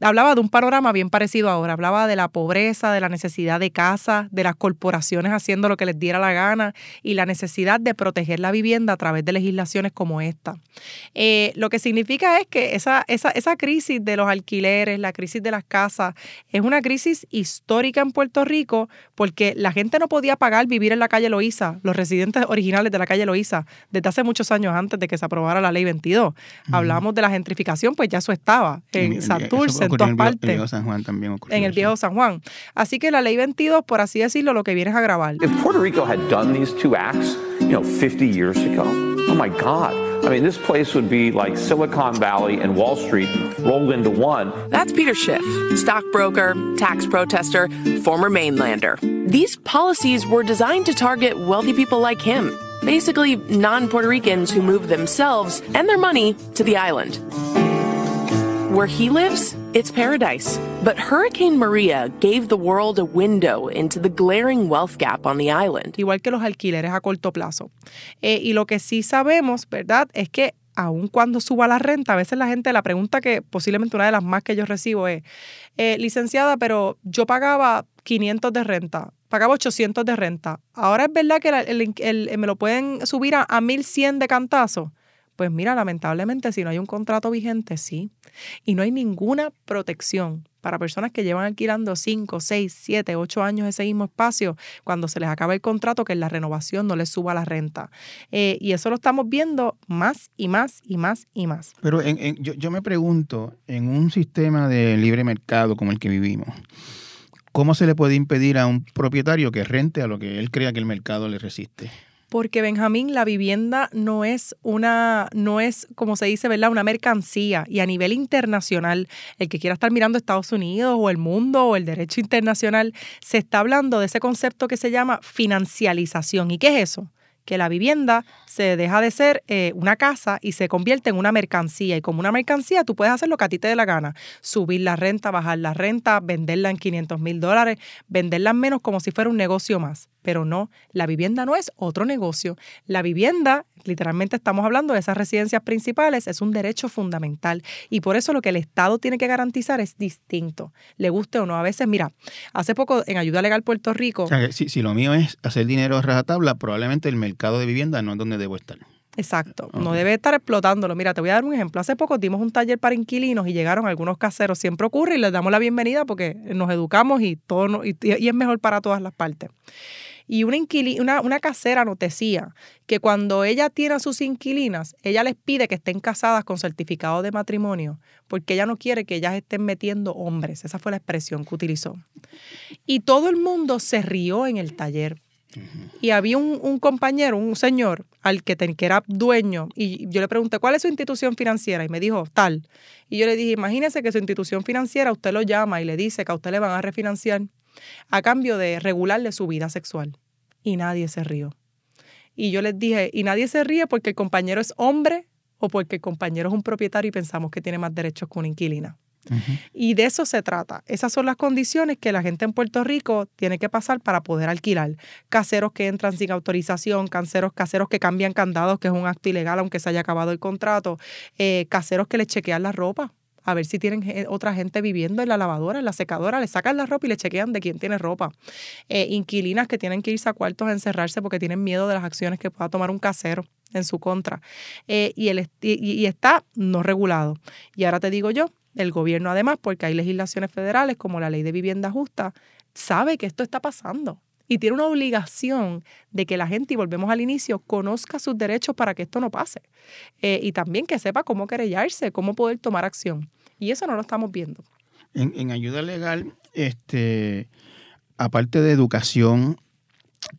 hablaba de un panorama bien parecido ahora, hablaba de la pobreza, de la necesidad de casa, de las corporaciones haciendo lo que les diera la gana y la necesidad de proteger la vivienda a través de legislaciones como esta. Eh, lo que significa es que esa, esa, esa crisis de los alquileres, la crisis de las casas, es una crisis histórica en Puerto Rico porque la gente no podía pagar vivir en la calle Loíza, los residentes originales de la calle Loíza, desde hace muchos años antes de que se aprobara la ley 22. Hablamos de la gentrificación, pues ya eso estaba en Santurce, en todas partes. En el viejo San Juan también ocurrió. En el viejo San Juan. Así que la ley 22, por así decirlo, lo que viene es a grabar. If Puerto Rico had done these two acts, you know, 50 years ago, oh my God. I mean, this place would be like Silicon Valley and Wall Street rolled into one. That's Peter Schiff, stockbroker, tax protester, former mainlander. These policies were designed to target wealthy people like him basically non Puerto Ricans who move themselves and their money to the island. Where he lives, it's paradise. But Hurricane Maria gave the world a window into the glaring wealth gap on the island. Igual que los alquileres a corto plazo. Eh, y lo que sí sabemos, ¿verdad?, es que aun cuando suba la renta, a veces la gente, la pregunta que posiblemente una de las más que yo recibo es, eh, licenciada, pero yo pagaba 500 de renta, pagaba 800 de renta. Ahora es verdad que me lo pueden subir a, a 1100 de cantazo. Pues mira, lamentablemente si no hay un contrato vigente, sí. Y no hay ninguna protección para personas que llevan alquilando 5, 6, 7, 8 años ese mismo espacio, cuando se les acaba el contrato, que en la renovación no les suba la renta. Eh, y eso lo estamos viendo más y más y más y más. Pero yo, yo me pregunto, en un sistema de libre mercado como el que vivimos, ¿cómo se le puede impedir a un propietario que rente a lo que él crea que el mercado le resiste? Porque Benjamín, la vivienda no es una, no es, como se dice, ¿verdad? Una mercancía. Y a nivel internacional, el que quiera estar mirando Estados Unidos o el mundo o el derecho internacional, se está hablando de ese concepto que se llama financialización. ¿Y qué es eso? que la vivienda se deja de ser eh, una casa y se convierte en una mercancía. Y como una mercancía, tú puedes hacer lo que a ti te dé la gana. Subir la renta, bajar la renta, venderla en 500 mil dólares, venderla en menos como si fuera un negocio más. Pero no, la vivienda no es otro negocio. La vivienda literalmente estamos hablando de esas residencias principales, es un derecho fundamental. Y por eso lo que el Estado tiene que garantizar es distinto, le guste o no. A veces, mira, hace poco en Ayuda Legal Puerto Rico... Sea, si, lo mío es hacer dinero a rajatabla, probablemente el mercado de vivienda no es donde debo estar. Exacto, no debe estar explotándolo. Mira, te voy a dar un ejemplo. Hace poco dimos un taller para inquilinos y llegaron algunos caseros. Siempre ocurre y les damos la bienvenida porque nos educamos y todo y, y es mejor para todas las partes. Y una, una, una casera nos decía que cuando ella tiene a sus inquilinas, ella les pide que estén casadas con certificado de matrimonio, porque ella no quiere que ellas estén metiendo hombres. Esa fue la expresión que utilizó. Y todo el mundo se rió en el taller. Y había un, compañero, un señor, al que, que era dueño, y yo le pregunté, ¿cuál es su institución financiera? Y me dijo, tal. Y yo le dije, imagínese que su institución financiera, usted lo llama y le dice que a usted le van a refinanciar a cambio de regularle su vida sexual. Y nadie se rió. Y yo les dije, y nadie se ríe porque el compañero es hombre o porque el compañero es un propietario y pensamos que tiene más derechos que una inquilina. Y de eso se trata. Esas son las condiciones que la gente en Puerto Rico tiene que pasar para poder alquilar. Caseros que entran sin autorización, caseros, caseros que cambian candados, que es un acto ilegal aunque se haya acabado el contrato, eh, caseros que le chequean la ropa a ver si tienen otra gente viviendo en la lavadora, en la secadora, le sacan la ropa y le chequean de quién tiene ropa. Eh, inquilinas que tienen que irse a cuartos a encerrarse porque tienen miedo de las acciones que pueda tomar un casero en su contra. Eh, y, está no regulado. Y ahora te digo yo, el gobierno además, porque hay legislaciones federales como la ley de vivienda justa, sabe que esto está pasando y tiene una obligación de que la gente, y volvemos al inicio, conozca sus derechos para que esto no pase. Eh, y también que sepa cómo querellarse, cómo poder tomar acción. Y eso no lo estamos viendo. En, ayuda legal, este, aparte de educación,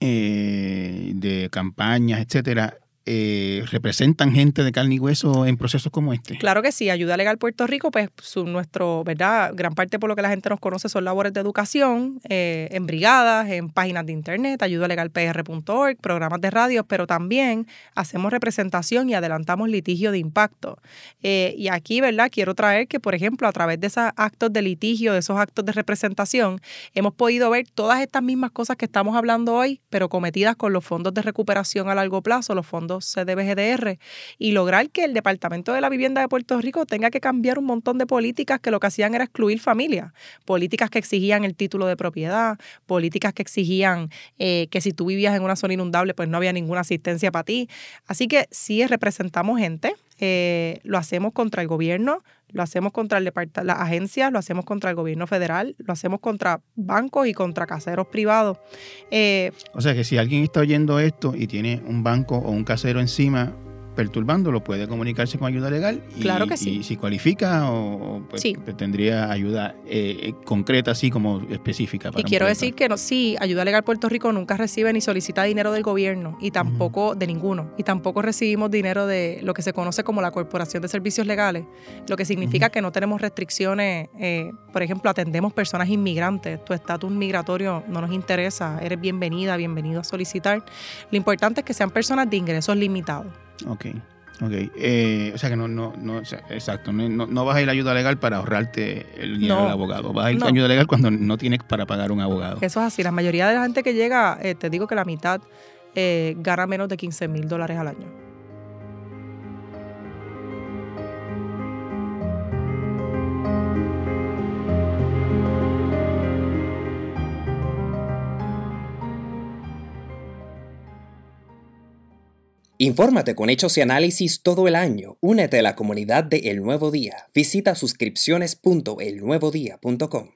eh, de campañas, etcétera, eh, representan gente de carne y hueso en procesos como este? Claro que sí, Ayuda Legal Puerto Rico, pues su, nuestro, ¿verdad? Gran parte por lo que la gente nos conoce son labores de educación, eh, en brigadas, en páginas de internet, ayudalegalpr.org, programas de radio, pero también hacemos representación y adelantamos litigio de impacto. Eh, y aquí, ¿verdad? Quiero traer que, por ejemplo, a través de esos actos de litigio, de esos actos de representación, hemos podido ver todas estas mismas cosas que estamos hablando hoy, pero cometidas con los fondos de recuperación a largo plazo, los fondos CDBGDR y lograr que el Departamento de la Vivienda de Puerto Rico tenga que cambiar un montón de políticas que lo que hacían era excluir familias, políticas que exigían el título de propiedad, políticas que exigían eh, que si tú vivías en una zona inundable pues no había ninguna asistencia para ti. Así que sí representamos gente, eh, lo hacemos contra el gobierno, lo hacemos contra el las agencias, lo hacemos contra el gobierno federal, lo hacemos contra bancos y contra caseros privados. Eh, o sea que si alguien está oyendo esto y tiene un banco o un casero encima, perturbándolo, puede comunicarse con ayuda legal. Y, Claro que sí. Y si cualifica o pues, Sí. pues, tendría ayuda eh, eh, concreta, así como específica. para Y quiero decir que no, sí, Ayuda Legal Puerto Rico nunca recibe ni solicita dinero del gobierno y tampoco de ninguno. Y tampoco recibimos dinero de lo que se conoce como la Corporación de Servicios Legales, lo que significa que no tenemos restricciones. eh, por ejemplo, atendemos personas inmigrantes. Tu estatus migratorio no nos interesa. Eres bienvenida, bienvenido a solicitar. Lo importante es que sean personas de ingresos limitados. Ok, ok. Eh, o sea que no, no, no, o sea, exacto. No, no- no vas a ir a ayuda legal para ahorrarte el dinero No. del abogado. Vas a ir No. a ayuda legal cuando no tienes para pagar un abogado. Eso es así. La mayoría de la gente que llega, eh, te digo que la mitad eh, gana menos de 15 mil dólares al año. Infórmate con hechos y análisis todo el año. Únete a la comunidad de El Nuevo Día. Visita suscripciones.elnuevodía.com.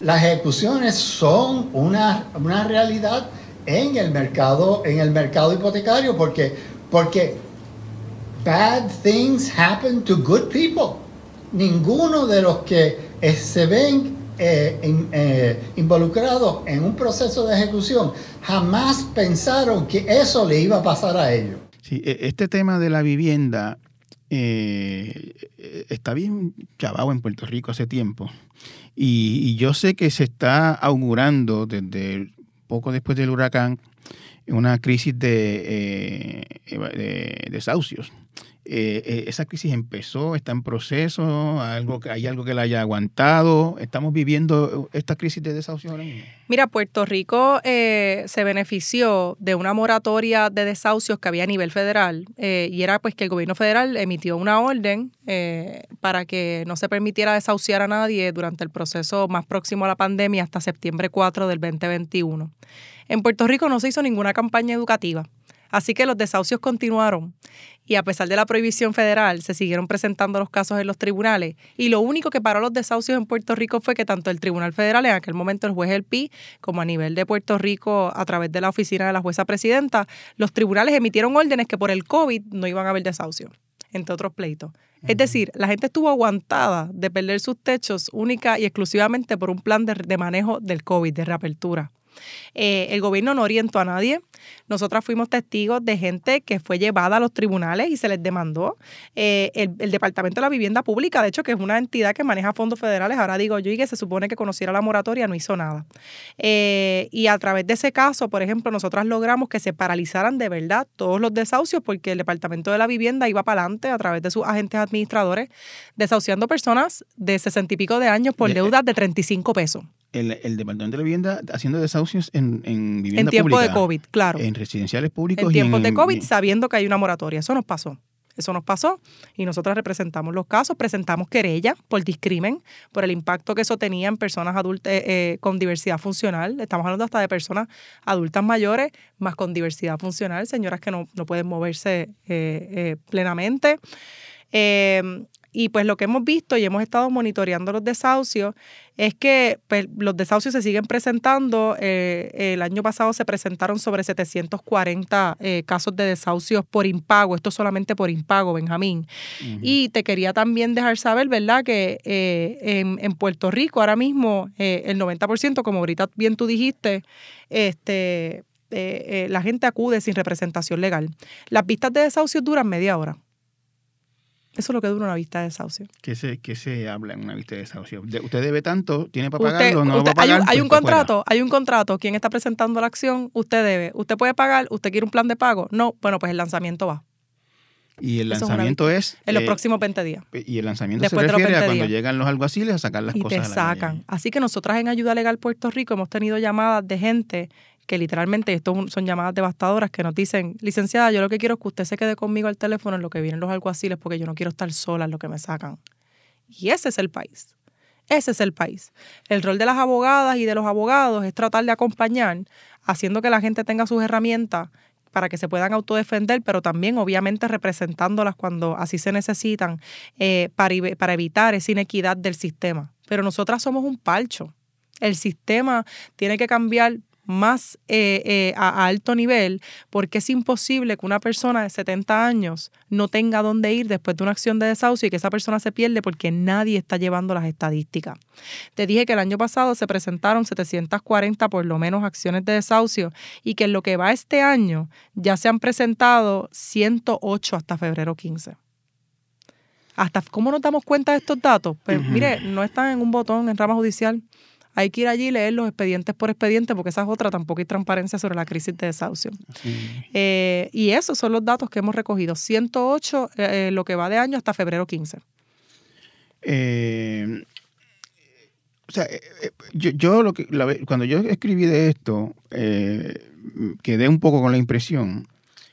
Las ejecuciones son una, una realidad en el mercado, en el mercado hipotecario porque, porque bad things happen to good people. Ninguno de los que se ven eh, eh, involucrados en un proceso de ejecución jamás pensaron que eso le iba a pasar a ellos. E- este tema de la vivienda eh, está bien chavado en Puerto Rico hace tiempo. Y, yo sé que se está augurando desde poco después del huracán una crisis de eh, eva- de desahucios. Eh, eh, esa crisis empezó, está en proceso, algo hay algo que la haya aguantado. Estamos viviendo esta crisis de desahucios ahora mismo. Mira, Puerto Rico eh, se benefició de una moratoria de desahucios que había a nivel federal y era pues que el gobierno federal emitió una orden para que no se permitiera desahuciar a nadie durante el proceso más próximo a la pandemia hasta septiembre 4 del 2021. En Puerto Rico no se hizo ninguna campaña educativa, así que los desahucios continuaron y a pesar de la prohibición federal, se siguieron presentando los casos en los tribunales. Y lo único que paró los desahucios en Puerto Rico fue que tanto el Tribunal Federal, en aquel momento el juez El Pi, como a nivel de Puerto Rico, a través de la oficina de la jueza presidenta, los tribunales emitieron órdenes que por el COVID no iban a haber desahucios, entre otros pleitos. Es decir, la gente estuvo aguantada de perder sus techos única y exclusivamente por un plan de, de manejo del COVID, de reapertura. Eh, el gobierno no orientó a nadie. Nosotras fuimos testigos de gente que fue llevada a los tribunales y se les demandó. Eh, el, el Departamento de la Vivienda Pública, de hecho, que es una entidad que maneja fondos federales, ahora digo yo, y que se supone que conociera la moratoria, no hizo nada. Eh, y a través de ese caso, por ejemplo, nosotras logramos que se paralizaran de verdad todos los desahucios porque el Departamento de la Vivienda iba para adelante a través de sus agentes administradores, desahuciando personas de sesenta y pico de años por deudas de 35 pesos. El, el Departamento de la Vivienda haciendo desahucios en, en vivienda En tiempo de COVID, claro. En residenciales públicos. en tiempos de en- COVID, sabiendo que hay una moratoria. Eso nos pasó. Eso nos pasó y nosotros representamos los casos, presentamos querella por discrimen, por el impacto que eso tenía en personas adultas eh, eh, con diversidad funcional. Estamos hablando hasta de personas adultas mayores, más con diversidad funcional, señoras que no, no pueden moverse eh, eh, plenamente. Y pues lo que hemos visto y hemos estado monitoreando los desahucios es que pues, los desahucios se siguen presentando. Eh, el año pasado se presentaron sobre 740 eh, casos de desahucios por impago. Esto solamente por impago, Benjamín. Y te quería también dejar saber, ¿verdad?, que eh, en, en Puerto Rico ahora mismo el 90%, como ahorita bien tú dijiste, este, la gente acude sin representación legal. Las vistas de desahucios duran media hora. Eso es lo que dura una vista de desahucio. ¿Qué se, qué se habla en una vista de desahucio? De- ¿Usted debe tanto? ¿Tiene para Usted- pagarlo? ¿No lo va usted- a pagar? hay un, hay Pues un contrato, hay un contrato. ¿Quién está presentando la acción? Usted debe. ¿Usted puede pagar? ¿Usted quiere un plan de pago? No. Bueno, pues el lanzamiento va. Y el es lanzamiento es... En los eh, próximos 20 días. Y el lanzamiento Después de se refiere a 20 cuando días. llegan los alguaciles a sacar las y cosas te a la calle. sacan. Así que nosotras en Ayuda Legal Puerto Rico hemos tenido llamadas de gente que literalmente, esto son llamadas devastadoras que nos dicen, licenciada, yo lo que quiero es que usted se quede conmigo al teléfono en lo que vienen los alguaciles porque yo no quiero estar sola en lo que me sacan. Y ese es el país. Ese es el país. El rol de las abogadas y de los abogados es tratar de acompañar, haciendo que la gente tenga sus herramientas para que se puedan autodefender, pero también obviamente representándolas cuando así se necesitan eh, para, para evitar esa inequidad del sistema. Pero nosotras somos un palcho. El sistema tiene que cambiar más eh, eh, a, alto nivel, porque es imposible que una persona de 70 años no tenga dónde ir después de una acción de desahucio y que esa persona se pierde porque nadie está llevando las estadísticas. Te dije que el año pasado se presentaron 740 por lo menos acciones de desahucio y que en lo que va este año ya se han presentado 108 hasta febrero 15 hasta cómo nos damos cuenta de estos datos. Pues mire, no están en un botón en rama judicial. Hay que ir allí y leer los expedientes por expediente, porque esa es otra, tampoco hay transparencia sobre la crisis de desahucio. Eh, y esos son los datos que hemos recogido. 108 eh, lo que va de año hasta febrero 15. Eh, o sea, yo, yo lo que, cuando yo escribí de esto, quedé un poco con la impresión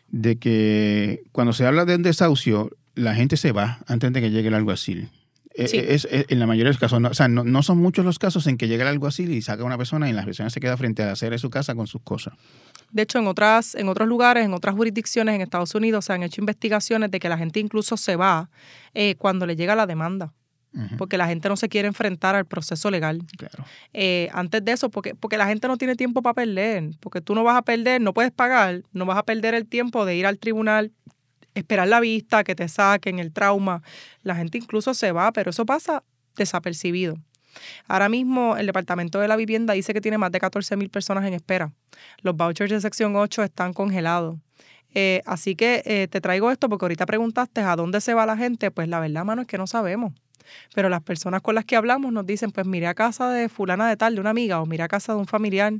de que cuando se habla de un desahucio, la gente se va antes de que llegue el alguacil. Eh, eh, es, en la mayoría de los casos, no, o sea, no, son muchos los casos en que llega el alguacil y saca a una persona y la persona se queda frente a la acera de su casa con sus cosas. De hecho, en, otras, en otros lugares, en otras jurisdicciones en Estados Unidos se han hecho investigaciones de que la gente incluso se va eh, cuando le llega la demanda. Porque la gente no se quiere enfrentar al proceso legal. Claro. antes de eso, porque, porque la gente no tiene tiempo para perder. Porque tú no vas a perder, no puedes pagar, no vas a perder el tiempo de ir al tribunal esperar la vista, que te saquen el trauma. La gente incluso se va, pero eso pasa desapercibido. Ahora mismo el Departamento de la Vivienda dice que tiene más de 14 mil personas en espera. Los vouchers de sección 8 están congelados. Eh, así que eh, te traigo esto porque ahorita preguntaste a dónde se va la gente. Pues la verdad, mano, es que no sabemos. Pero las personas con las que hablamos nos dicen, pues miré a casa de fulana de tal, de una amiga, o miré a casa de un familiar,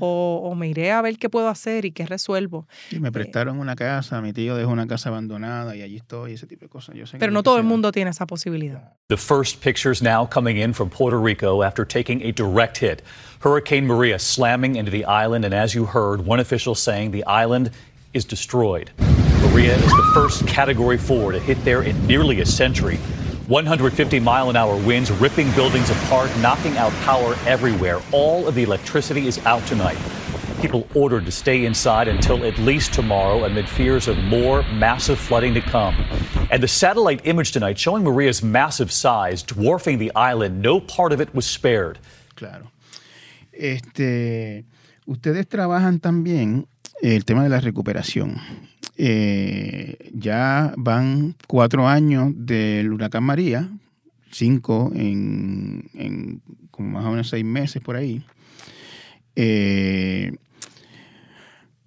o, o miré a ver qué puedo hacer y qué resuelvo. Y me eh, prestaron una casa, mi tío dejó una casa abandonada y allí estoy, ese tipo de cosas. Yo pero no todo el mundo tiene esa posibilidad. The first pictures now coming in from Puerto Rico after taking a direct hit. Hurricane Maria slamming into the island, and as you heard, one official saying the island is destroyed. Maria is the first Category 4 to hit there in nearly a century. 150 mile an hour winds ripping buildings apart, knocking out power everywhere. All of the electricity is out tonight. People ordered to stay inside until at least tomorrow amid fears of more massive flooding to come. And the satellite image tonight showing Maria's massive size, dwarfing the island, no part of it was spared. Claro. Este, ustedes trabajan también el tema de la recuperación. Eh, ya van cuatro años del huracán María, cinco en, como más o menos seis meses por ahí. Eh,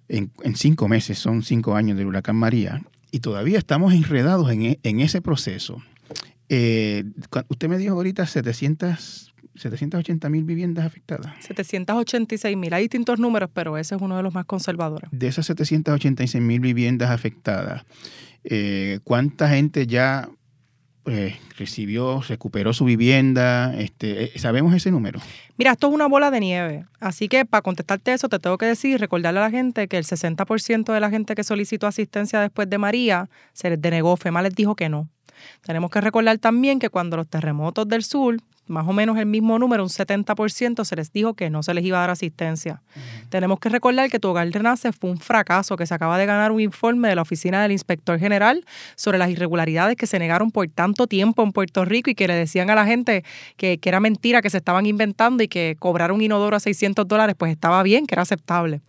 en, cinco meses son cinco años del huracán María y todavía estamos enredados en, ese proceso. Eh, usted me dijo ahorita 700 780 mil viviendas afectadas. 786 mil. Hay distintos números, pero ese es uno de los más conservadores. De esas 786 mil viviendas afectadas, eh, ¿cuánta gente ya pues, recibió, recuperó su vivienda? Este, eh, ¿Sabemos ese número? Mira, esto es una bola de nieve. Así que para contestarte eso, te tengo que decir, recordarle a la gente que el 60% de la gente que solicitó asistencia después de María se les denegó. FEMA les dijo que no. Tenemos que recordar también que cuando los terremotos del sur más o menos el mismo número, un 70%, se les dijo que no se les iba a dar asistencia. Tenemos que recordar que Tu Hogar Renace fue un fracaso, que se acaba de ganar un informe de la Oficina del Inspector General sobre las irregularidades que se negaron por tanto tiempo en Puerto Rico y que le decían a la gente que, era mentira, que se estaban inventando y que cobrar un inodoro a 600 dólares, pues estaba bien, que era aceptable.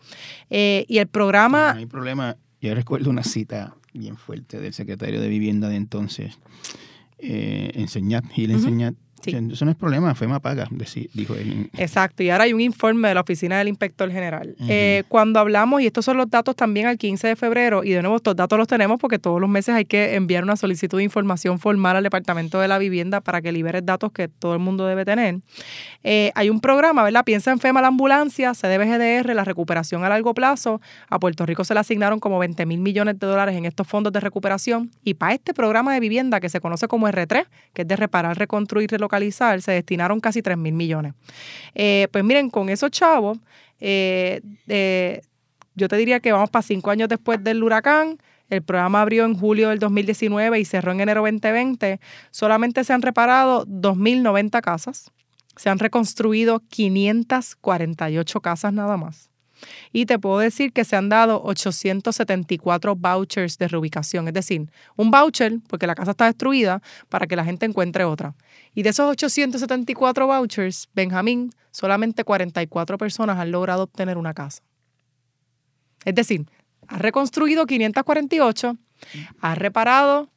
Eh, y el programa... No hay problema. Yo recuerdo una cita bien fuerte del secretario de Vivienda de entonces, eh, Enseñat, Gil Enseñat, eso no es problema, FEMA paga, dijo él. Exacto, y ahora hay un informe de la Oficina del Inspector General. Eh, cuando hablamos, y estos son los datos también al 15 de febrero, y de nuevo estos datos los tenemos porque todos los meses hay que enviar una solicitud de información formal al Departamento de la Vivienda para que libere datos que todo el mundo debe tener. Eh, hay un programa, ¿verdad? Piensa en FEMA la ambulancia, CDBGDR, la recuperación a largo plazo. A Puerto Rico se le asignaron como 20 mil millones de dólares en estos fondos de recuperación. Y para este programa de vivienda que se conoce como R3, que es de reparar, reconstruir, se destinaron casi 3 mil millones. Eh, pues miren, con esos chavos, eh, yo te diría que vamos para cinco años después del huracán. El programa abrió en julio del 2019 y cerró en enero 2020. Solamente se han reparado 2.090 casas. Se han reconstruido 548 casas nada más. Y te puedo decir que se han dado 874 vouchers de reubicación, es decir, un voucher porque la casa está destruida para que la gente encuentre otra. Y de esos 874 vouchers, Benjamín, solamente 44 personas han logrado obtener una casa. Es decir, has reconstruido 548, has reparado,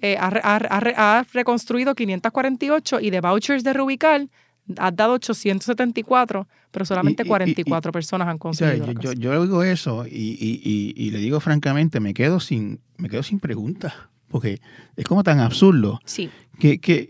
eh, has, reconstruido 548 y de vouchers de reubicar has dado 874, pero solamente 44 personas han conseguido. yo, yo, oigo eso y, y, le digo francamente, me quedo sin, me quedo sin preguntas, porque es como tan absurdo. Sí. ¿Qué, qué,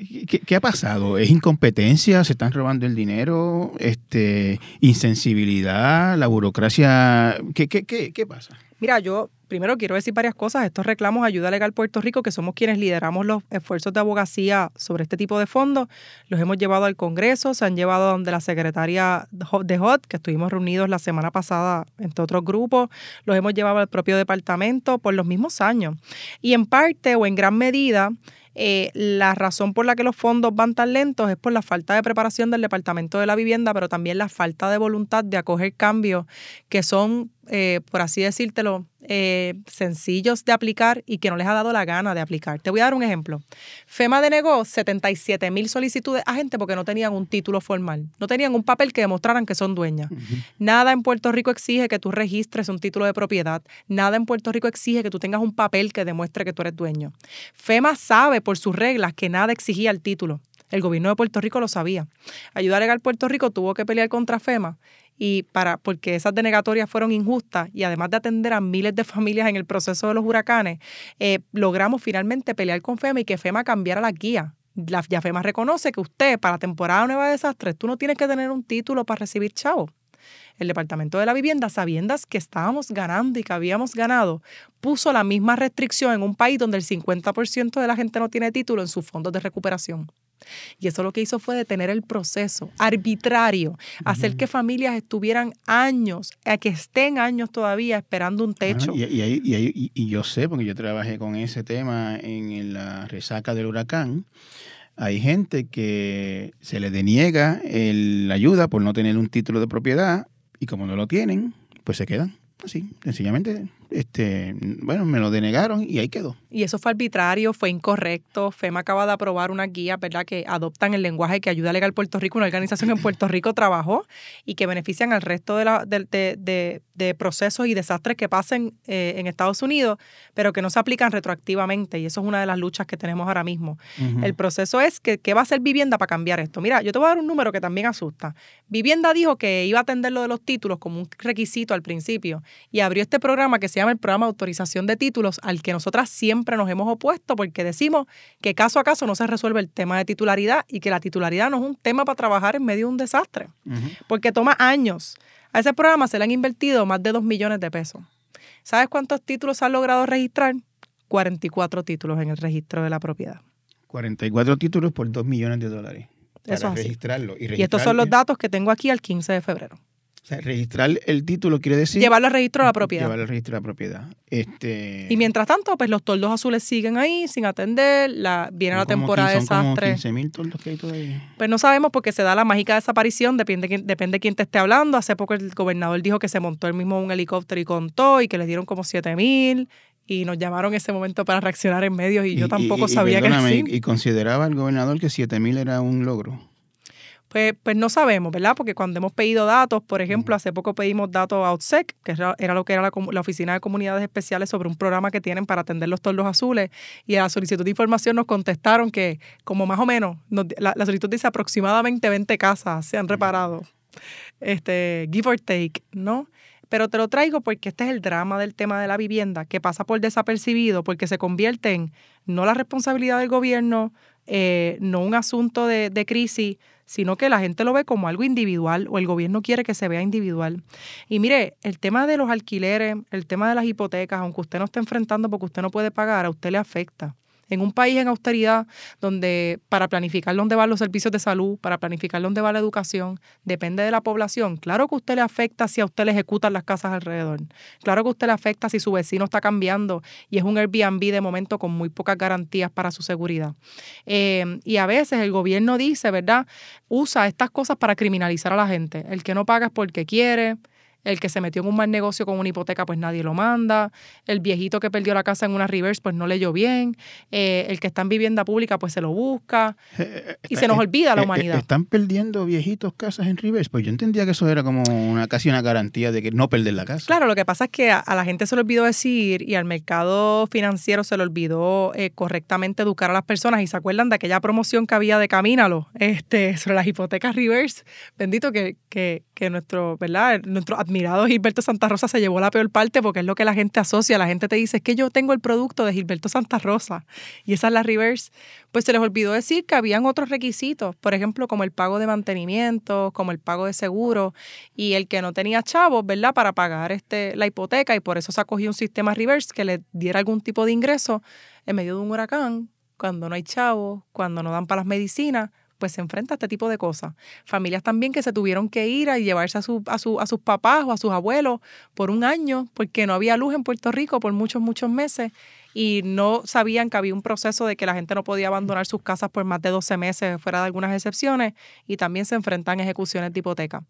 qué, ha pasado? ¿Es incompetencia? ¿Se están robando el dinero? Este, ¿Insensibilidad? ¿La burocracia? ¿Qué, qué, qué, qué pasa? Mira, yo primero quiero decir varias cosas. Estos reclamos Ayuda Legal Puerto Rico, que somos quienes lideramos los esfuerzos de abogacía sobre este tipo de fondos, los hemos llevado al Congreso, se han llevado donde la secretaria de HOT, que estuvimos reunidos la semana pasada entre otros grupos, los hemos llevado al propio departamento por los mismos años. Y en parte o en gran medida, eh, la razón por la que los fondos van tan lentos es por la falta de preparación del Departamento de la Vivienda, pero también la falta de voluntad de acoger cambios que son eh, por así decírtelo, eh, sencillos de aplicar y que no les ha dado la gana de aplicar. Te voy a dar un ejemplo. FEMA denegó 77 mil solicitudes a gente porque no tenían un título formal, no tenían un papel que demostraran que son dueñas. Nada en Puerto Rico exige que tú registres un título de propiedad, nada en Puerto Rico exige que tú tengas un papel que demuestre que tú eres dueño. FEMA sabe por sus reglas que nada exigía el título. El gobierno de Puerto Rico lo sabía. Ayuda Legal Puerto Rico tuvo que pelear contra FEMA y para porque esas denegatorias fueron injustas y además de atender a miles de familias en el proceso de los huracanes, eh, logramos finalmente pelear con FEMA y que FEMA cambiara la guía. La, ya FEMA reconoce que usted para temporada nueva de desastres tú no tienes que tener un título para recibir chavo. El Departamento de la Vivienda, sabiendo que estábamos ganando y que habíamos ganado, puso la misma restricción en un país donde el 50% de la gente no tiene título en sus fondos de recuperación. Y eso lo que hizo fue detener el proceso arbitrario, hacer que familias estuvieran años, a que estén años todavía esperando un techo. y, y, y, yo sé, porque yo trabajé con ese tema en la resaca del huracán, hay gente que se le deniega la ayuda por no tener un título de propiedad y como no lo tienen, pues se quedan así, sencillamente este, bueno, me lo denegaron y ahí quedó. Y eso fue arbitrario, fue incorrecto. FEMA acaba de aprobar una guía, ¿verdad?, que adoptan el lenguaje que ayuda Legal Puerto Rico, una organización en Puerto Rico trabajó y que benefician al resto de, la, de, procesos y desastres que pasen eh, en Estados Unidos, pero que no se aplican retroactivamente. Y eso es una de las luchas que tenemos ahora mismo. El proceso es que, ¿qué va a hacer vivienda para cambiar esto? Mira, yo te voy a dar un número que también asusta. Vivienda dijo que iba a atender lo de los títulos como un requisito al principio y abrió este programa que se llama el programa de autorización de títulos, al que nosotras siempre nos hemos opuesto porque decimos que caso a caso no se resuelve el tema de titularidad y que la titularidad no es un tema para trabajar en medio de un desastre, porque toma años. A ese programa se le han invertido más de 2 millones de pesos. ¿Sabes cuántos títulos se han logrado registrar? 44 títulos en el registro de la propiedad. 44 títulos por 2 millones de dólares. Para Eso registrarlo. Y, y estos son los datos que tengo aquí al 15 de febrero. O sea, registrar el título quiere decir... Llevarlo al registro de la propiedad. Llevarlo al registro de la propiedad. Este... Y mientras tanto, pues los toldos azules siguen ahí sin atender, la, viene la temporada de desastre. Son mil toldos que hay todavía. Pues no sabemos porque se da la mágica desaparición, depende, depende de quién te esté hablando. Hace poco el gobernador dijo que se montó él mismo un helicóptero y contó y que le dieron como 7 mil y nos llamaron ese momento para reaccionar en medios y, yo tampoco sabía que era Y consideraba el gobernador que 7 mil era un logro. Pues, pues no sabemos, ¿verdad? Porque cuando hemos pedido datos, por ejemplo, hace poco pedimos datos a OutSec, que era lo que era la, Oficina de Comunidades Especiales sobre un programa que tienen para atender los tordos azules, y a la solicitud de información nos contestaron que como más o menos, la, solicitud dice aproximadamente 20 casas se han reparado, este, give or take, ¿no? Pero te lo traigo porque este es el drama del tema de la vivienda, que pasa por desapercibido, porque se convierte en no la responsabilidad del gobierno, eh, no un asunto de, de crisis, sino que la gente lo ve como algo individual o el gobierno quiere que se vea individual. Y mire, el tema de los alquileres, el tema de las hipotecas, aunque usted no esté enfrentando porque usted no puede pagar, a usted le afecta en un país en austeridad donde para planificar dónde van los servicios de salud, para planificar dónde va la educación, depende de la población. Claro que usted le afecta si a usted le ejecutan las casas alrededor. Claro que usted le afecta si su vecino está cambiando y es un Airbnb de momento con muy pocas garantías para su seguridad. Eh, y a veces el gobierno dice, ¿verdad? Usa estas cosas para criminalizar a la gente. El que no paga es porque quiere, el que se metió en un mal negocio con una hipoteca, pues nadie lo manda, el viejito que perdió la casa en una reverse, pues no leyó bien, eh, el que está en vivienda pública, pues se lo busca, y se nos olvida la humanidad. ¿Están perdiendo viejitos casas en reverse? Pues yo entendía que eso era como una, casi una garantía de que no perder la casa. Claro, lo que pasa es que a, la gente se le olvidó decir y al mercado financiero se le olvidó eh, correctamente educar a las personas y se acuerdan de aquella promoción que había de Camínalo este, sobre las hipotecas reverse. Bendito que, que, que nuestro, ¿verdad? Nuestro admirado Gilberto Santa Rosa se llevó la peor parte porque es lo que la gente asocia. La gente te dice, es que yo tengo el producto de Gilberto Santa Rosa y esa es la reverse. Pues se les olvidó decir que habían otros requisitos, por ejemplo, como el pago de mantenimiento, como el pago de seguro y el que no tenía chavos, ¿verdad? Para pagar este, la hipoteca y por eso se acogió un sistema reverse que le diera algún tipo de ingreso en medio de un huracán, cuando no hay chavos, cuando no dan para las medicinas pues se enfrenta a este tipo de cosas. Familias también que se tuvieron que ir a llevarse a, su, a, a sus papás o a sus abuelos por un año porque no había luz en Puerto Rico por muchos, muchos meses y no sabían que había un proceso de que la gente no podía abandonar sus casas por más de 12 meses, fuera de algunas excepciones, y también se enfrentan ejecuciones de hipoteca.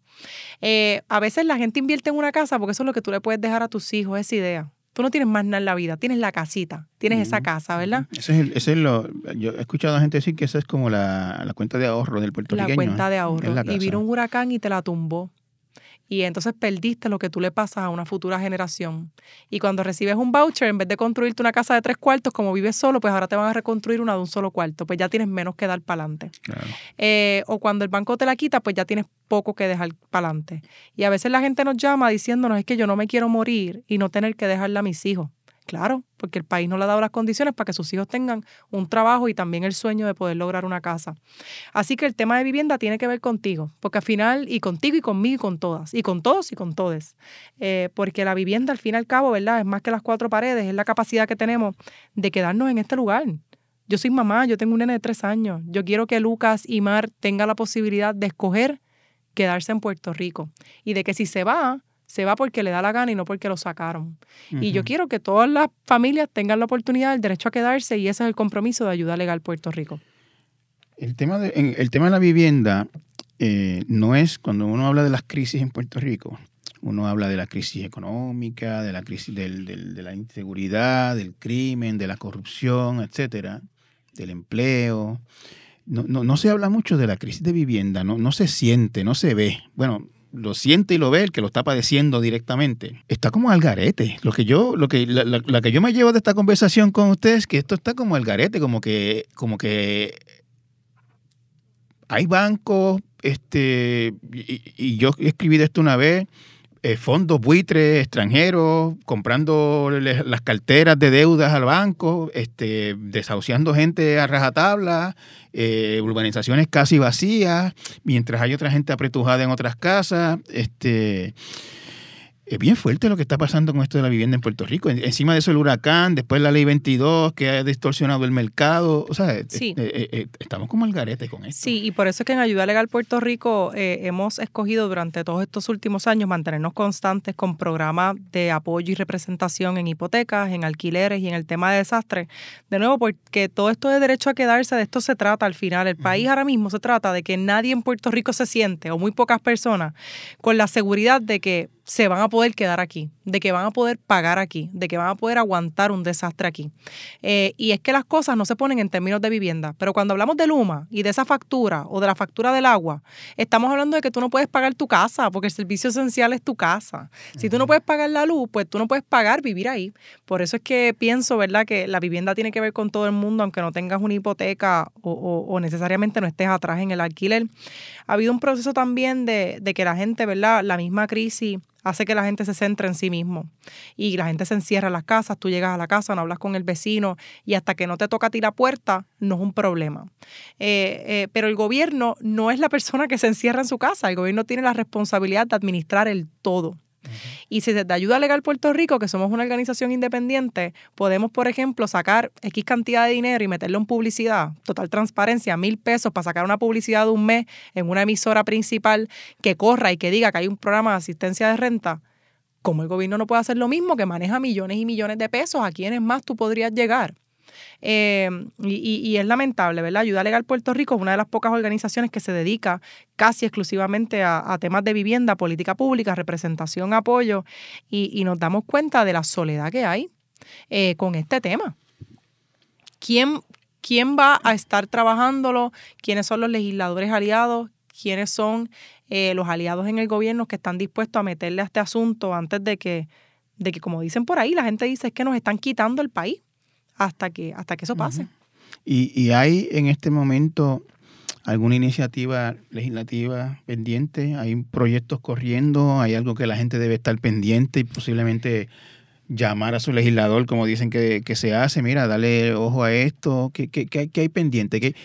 Eh, a veces la gente invierte en una casa porque eso es lo que tú le puedes dejar a tus hijos, esa idea. Tú no tienes más nada en la vida, tienes la casita, tienes esa casa, ¿verdad? Ese es, ese es lo, yo he escuchado a gente decir que esa es como la, cuenta de ahorro del puertorriqueño. La cuenta de ahorro. Y vino un huracán y te la tumbó y entonces perdiste lo que tú le pasas a una futura generación. Y cuando recibes un voucher, en vez de construirte una casa de tres cuartos, como vives solo, pues ahora te van a reconstruir una de un solo cuarto, pues ya tienes menos que dar para adelante. Eh, o cuando el banco te la quita, pues ya tienes poco que dejar para adelante. Y a veces la gente nos llama diciéndonos es que yo no me quiero morir y no tener que dejarle a mis hijos. Claro, porque el país no le ha dado las condiciones para que sus hijos tengan un trabajo y también el sueño de poder lograr una casa. Así que el tema de vivienda tiene que ver contigo, porque al final, y contigo y conmigo y con todas, y con todos y con todes, eh, porque la vivienda al fin y al cabo, ¿verdad? Es más que las cuatro paredes, es la capacidad que tenemos de quedarnos en este lugar. Yo soy mamá, yo tengo un nene de tres años, yo quiero que Lucas y Mar tengan la posibilidad de escoger quedarse en Puerto Rico y de que si se va, se va porque le da la gana y no porque lo sacaron. Y yo quiero que todas las familias tengan la oportunidad, el derecho a quedarse y ese es el compromiso de ayuda legal Puerto Rico. El tema de, el tema de la vivienda eh, no es cuando uno habla de las crisis en Puerto Rico, uno habla de la crisis económica, de la crisis del, de la inseguridad, del crimen, de la corrupción, etcétera, del empleo. No, no, no, se habla mucho de la crisis de vivienda, no, no se siente, no se ve. Bueno, lo siente y lo ve, el que lo está padeciendo directamente, está como al garete. Lo que yo, lo que, la, que yo me llevo de esta conversación con ustedes es que esto está como al garete, como que, como que hay bancos, este, y, yo escribí de esto una vez, eh, fondos buitres extranjeros, comprando las carteras de deudas al banco, este, desahuciando gente a rajatabla, eh, urbanizaciones casi vacías, mientras hay otra gente apretujada en otras casas. Este, es bien fuerte lo que está pasando con esto de la vivienda en Puerto Rico. Encima de eso el huracán, después la ley 22 que ha distorsionado el mercado. O sea, eh, eh, eh, estamos como al garete con esto. Sí, y por eso es que en Ayuda Legal Puerto Rico hemos escogido durante todos estos últimos años mantenernos constantes con programas de apoyo y representación en hipotecas, en alquileres y en el tema de desastres. De nuevo, porque todo esto de derecho a quedarse, de esto se trata al final. El país ahora mismo se trata de que nadie en Puerto Rico se siente, o muy pocas personas, con la seguridad de que se van a poder quedar aquí, de que van a poder pagar aquí, de que van a poder aguantar un desastre aquí. Eh, y es que las cosas no se ponen en términos de vivienda, pero cuando hablamos de Luma y de esa factura o de la factura del agua, estamos hablando de que tú no puedes pagar tu casa porque el servicio esencial es tu casa. Si tú no puedes pagar la luz, pues tú no puedes pagar vivir ahí. Por eso es que pienso, ¿verdad?, que la vivienda tiene que ver con todo el mundo, aunque no tengas una hipoteca o, o, necesariamente no estés atrás en el alquiler. Ha habido un proceso también de, de que la gente, ¿verdad?, la misma crisis hace que la gente se centre en sí mismo y la gente se encierra en las casas, tú llegas a la casa, no hablas con el vecino y hasta que no te toca a ti la puerta no es un problema. Eh, eh, pero el gobierno no es la persona que se encierra en su casa, el gobierno tiene la responsabilidad de administrar el todo. Y si desde Ayuda Legal Puerto Rico, que somos una organización independiente, podemos, por ejemplo, sacar X cantidad de dinero y meterlo en publicidad, total transparencia, mil pesos para sacar una publicidad de un mes en una emisora principal que corra y que diga que hay un programa de asistencia de renta, como el gobierno no puede hacer lo mismo, que maneja millones y millones de pesos, ¿a quiénes más tú podrías llegar? Eh, y, es lamentable, ¿verdad? Ayuda Legal Puerto Rico es una de las pocas organizaciones que se dedica casi exclusivamente a, temas de vivienda, política pública, representación, apoyo, y, nos damos cuenta de la soledad que hay eh, con este tema. ¿Quién, ¿Quién va a estar trabajándolo? ¿Quiénes son los legisladores aliados? ¿Quiénes son eh, los aliados en el gobierno que están dispuestos a meterle a este asunto antes de que, de que, como dicen por ahí, la gente dice es que nos están quitando el país hasta que, hasta que eso pase. y, hay en este momento alguna iniciativa legislativa pendiente, hay proyectos corriendo, hay algo que la gente debe estar pendiente y posiblemente llamar a su legislador, como dicen que, se hace, mira, dale ojo a esto, ¿qué, qué, qué hay pendiente? ¿Qué,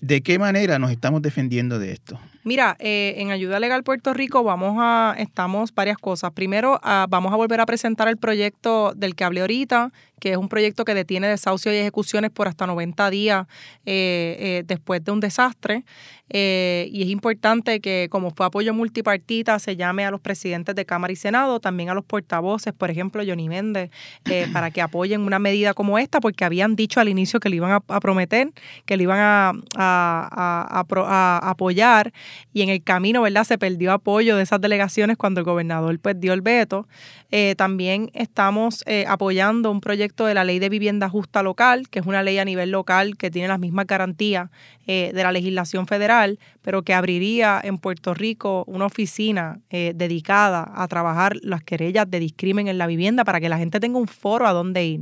¿De qué manera nos estamos defendiendo de esto? Mira, eh, en Ayuda Legal Puerto Rico vamos a, estamos varias cosas. Primero, ah, vamos a volver a presentar el proyecto del que hablé ahorita, que es un proyecto que detiene desahucios y ejecuciones por hasta 90 días eh, eh, después de un desastre. y es importante que, como fue apoyo multipartita, se llame a los presidentes de Cámara y Senado, también a los portavoces, por ejemplo, Johnny Méndez, (clears throat) para que apoyen una medida como esta, porque habían dicho al inicio que le iban a, prometer, que le iban a, a apoyar y en el camino, ¿verdad? Se perdió apoyo de esas delegaciones cuando el gobernador pues dio el veto. Eh, también estamos eh, apoyando un proyecto de la ley de vivienda justa local, que es una ley a nivel local que tiene las mismas garantías eh, de la legislación federal, pero que abriría en Puerto Rico una oficina dedicada a trabajar las querellas de discrimen en la vivienda para que la gente tenga un foro a donde ir.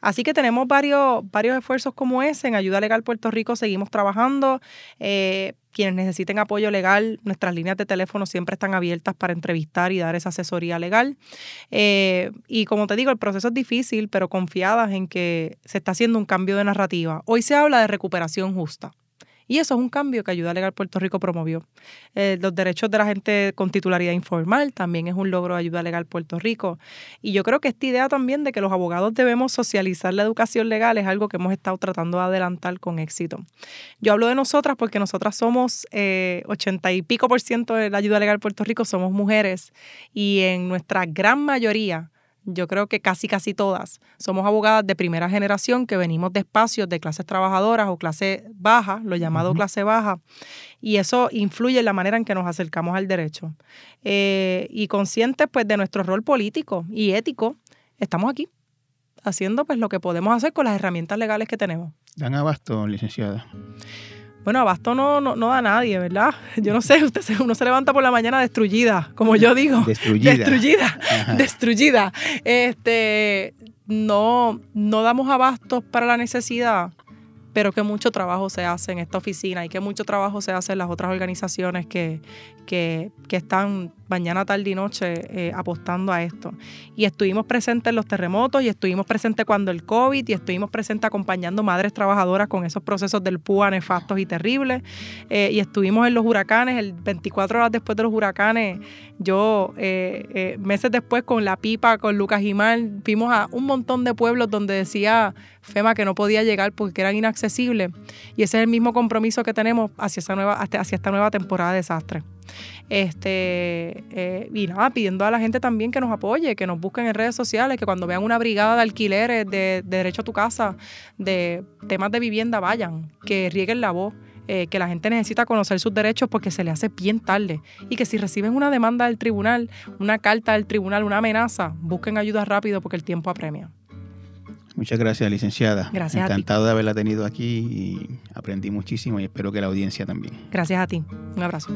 Así que tenemos varios, varios esfuerzos como ese. En Ayuda Legal Puerto Rico seguimos trabajando. Quienes necesiten apoyo legal, nuestras líneas de teléfono siempre están abiertas para entrevistar y dar esa asesoría legal. Eh, y como te digo, el proceso es difícil, pero confiadas en que se está haciendo un cambio de narrativa. Hoy se habla de recuperación justa. Y eso es un cambio que Ayuda Legal Puerto Rico promovió. Eh, los derechos de la gente con titularidad informal también es un logro de Ayuda Legal Puerto Rico. Y yo creo que esta idea también de que los abogados debemos socializar la educación legal es algo que hemos estado tratando de adelantar con éxito. Yo hablo de nosotras porque nosotras somos eh, ochenta y pico por ciento de la Ayuda Legal Puerto Rico, somos mujeres y en nuestra gran mayoría yo creo que casi casi todas somos abogadas de primera generación que venimos de espacios de clases trabajadoras o clase baja, lo llamado clase baja, y eso influye en la manera en que nos acercamos al derecho. Eh, y conscientes pues de nuestro rol político y ético, estamos aquí haciendo pues lo que podemos hacer con las herramientas legales que tenemos. Dan abasto, licenciada. Bueno, abasto no, no, da a nadie, ¿verdad? (laughs) Yo no sé, usted uno se levanta por la mañana destruida, como yo digo. Destruida. Destruida. Destruida. Este, no, no damos abastos para la necesidad pero que mucho trabajo se hace en esta oficina y que mucho trabajo se hace en las otras organizaciones que, que, que están mañana, tarde y noche eh, apostando a esto. Y estuvimos presentes en los terremotos y estuvimos presentes cuando el COVID y estuvimos presentes acompañando madres trabajadoras con esos procesos del PUA nefastos y terribles. Eh, y estuvimos en los huracanes, el 24 horas después de los huracanes, yo eh, meses después con la pipa, con Lucas Gimán, vimos a un montón de pueblos donde decía FEMA que no podía llegar porque eran inaccesibles. Y ese es el mismo compromiso que tenemos hacia, esa nueva, hacia esta nueva temporada de desastre. Este, eh, y nada, pidiendo a la gente también que nos apoye, que nos busquen en redes sociales, que cuando vean una brigada de alquileres, de, derecho a tu casa, de temas de vivienda, vayan, que rieguen la voz. Eh, que la gente necesita conocer sus derechos porque se le hace bien tarde y que si reciben una demanda del tribunal, una carta del tribunal, una amenaza, busquen ayuda rápido porque el tiempo apremia. Muchas gracias, licenciada. Gracias. Encantado de haberla tenido aquí y aprendí muchísimo y espero que la audiencia también. Gracias a ti. Un abrazo.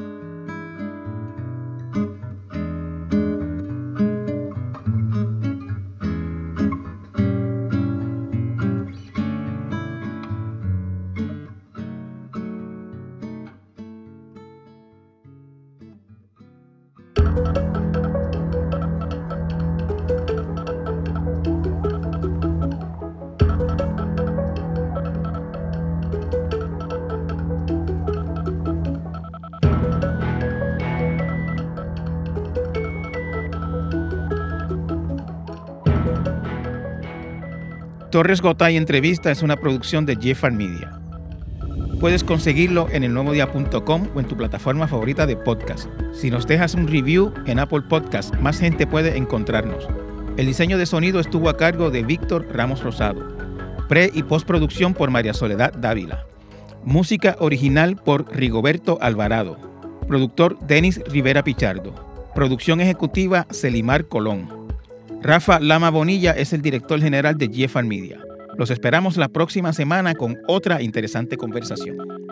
Torres Gotay Entrevista es una producción de Jeffar Media. Puedes conseguirlo en elnuevodia.com o en tu plataforma favorita de podcast. Si nos dejas un review en Apple Podcast, más gente puede encontrarnos. El diseño de sonido estuvo a cargo de Víctor Ramos Rosado. Pre y postproducción por María Soledad Dávila. Música original por Rigoberto Alvarado. Productor Denis Rivera Pichardo. Producción ejecutiva Celimar Colón. Rafa Lama Bonilla es el director general de GFR Media. Los esperamos la próxima semana con otra interesante conversación.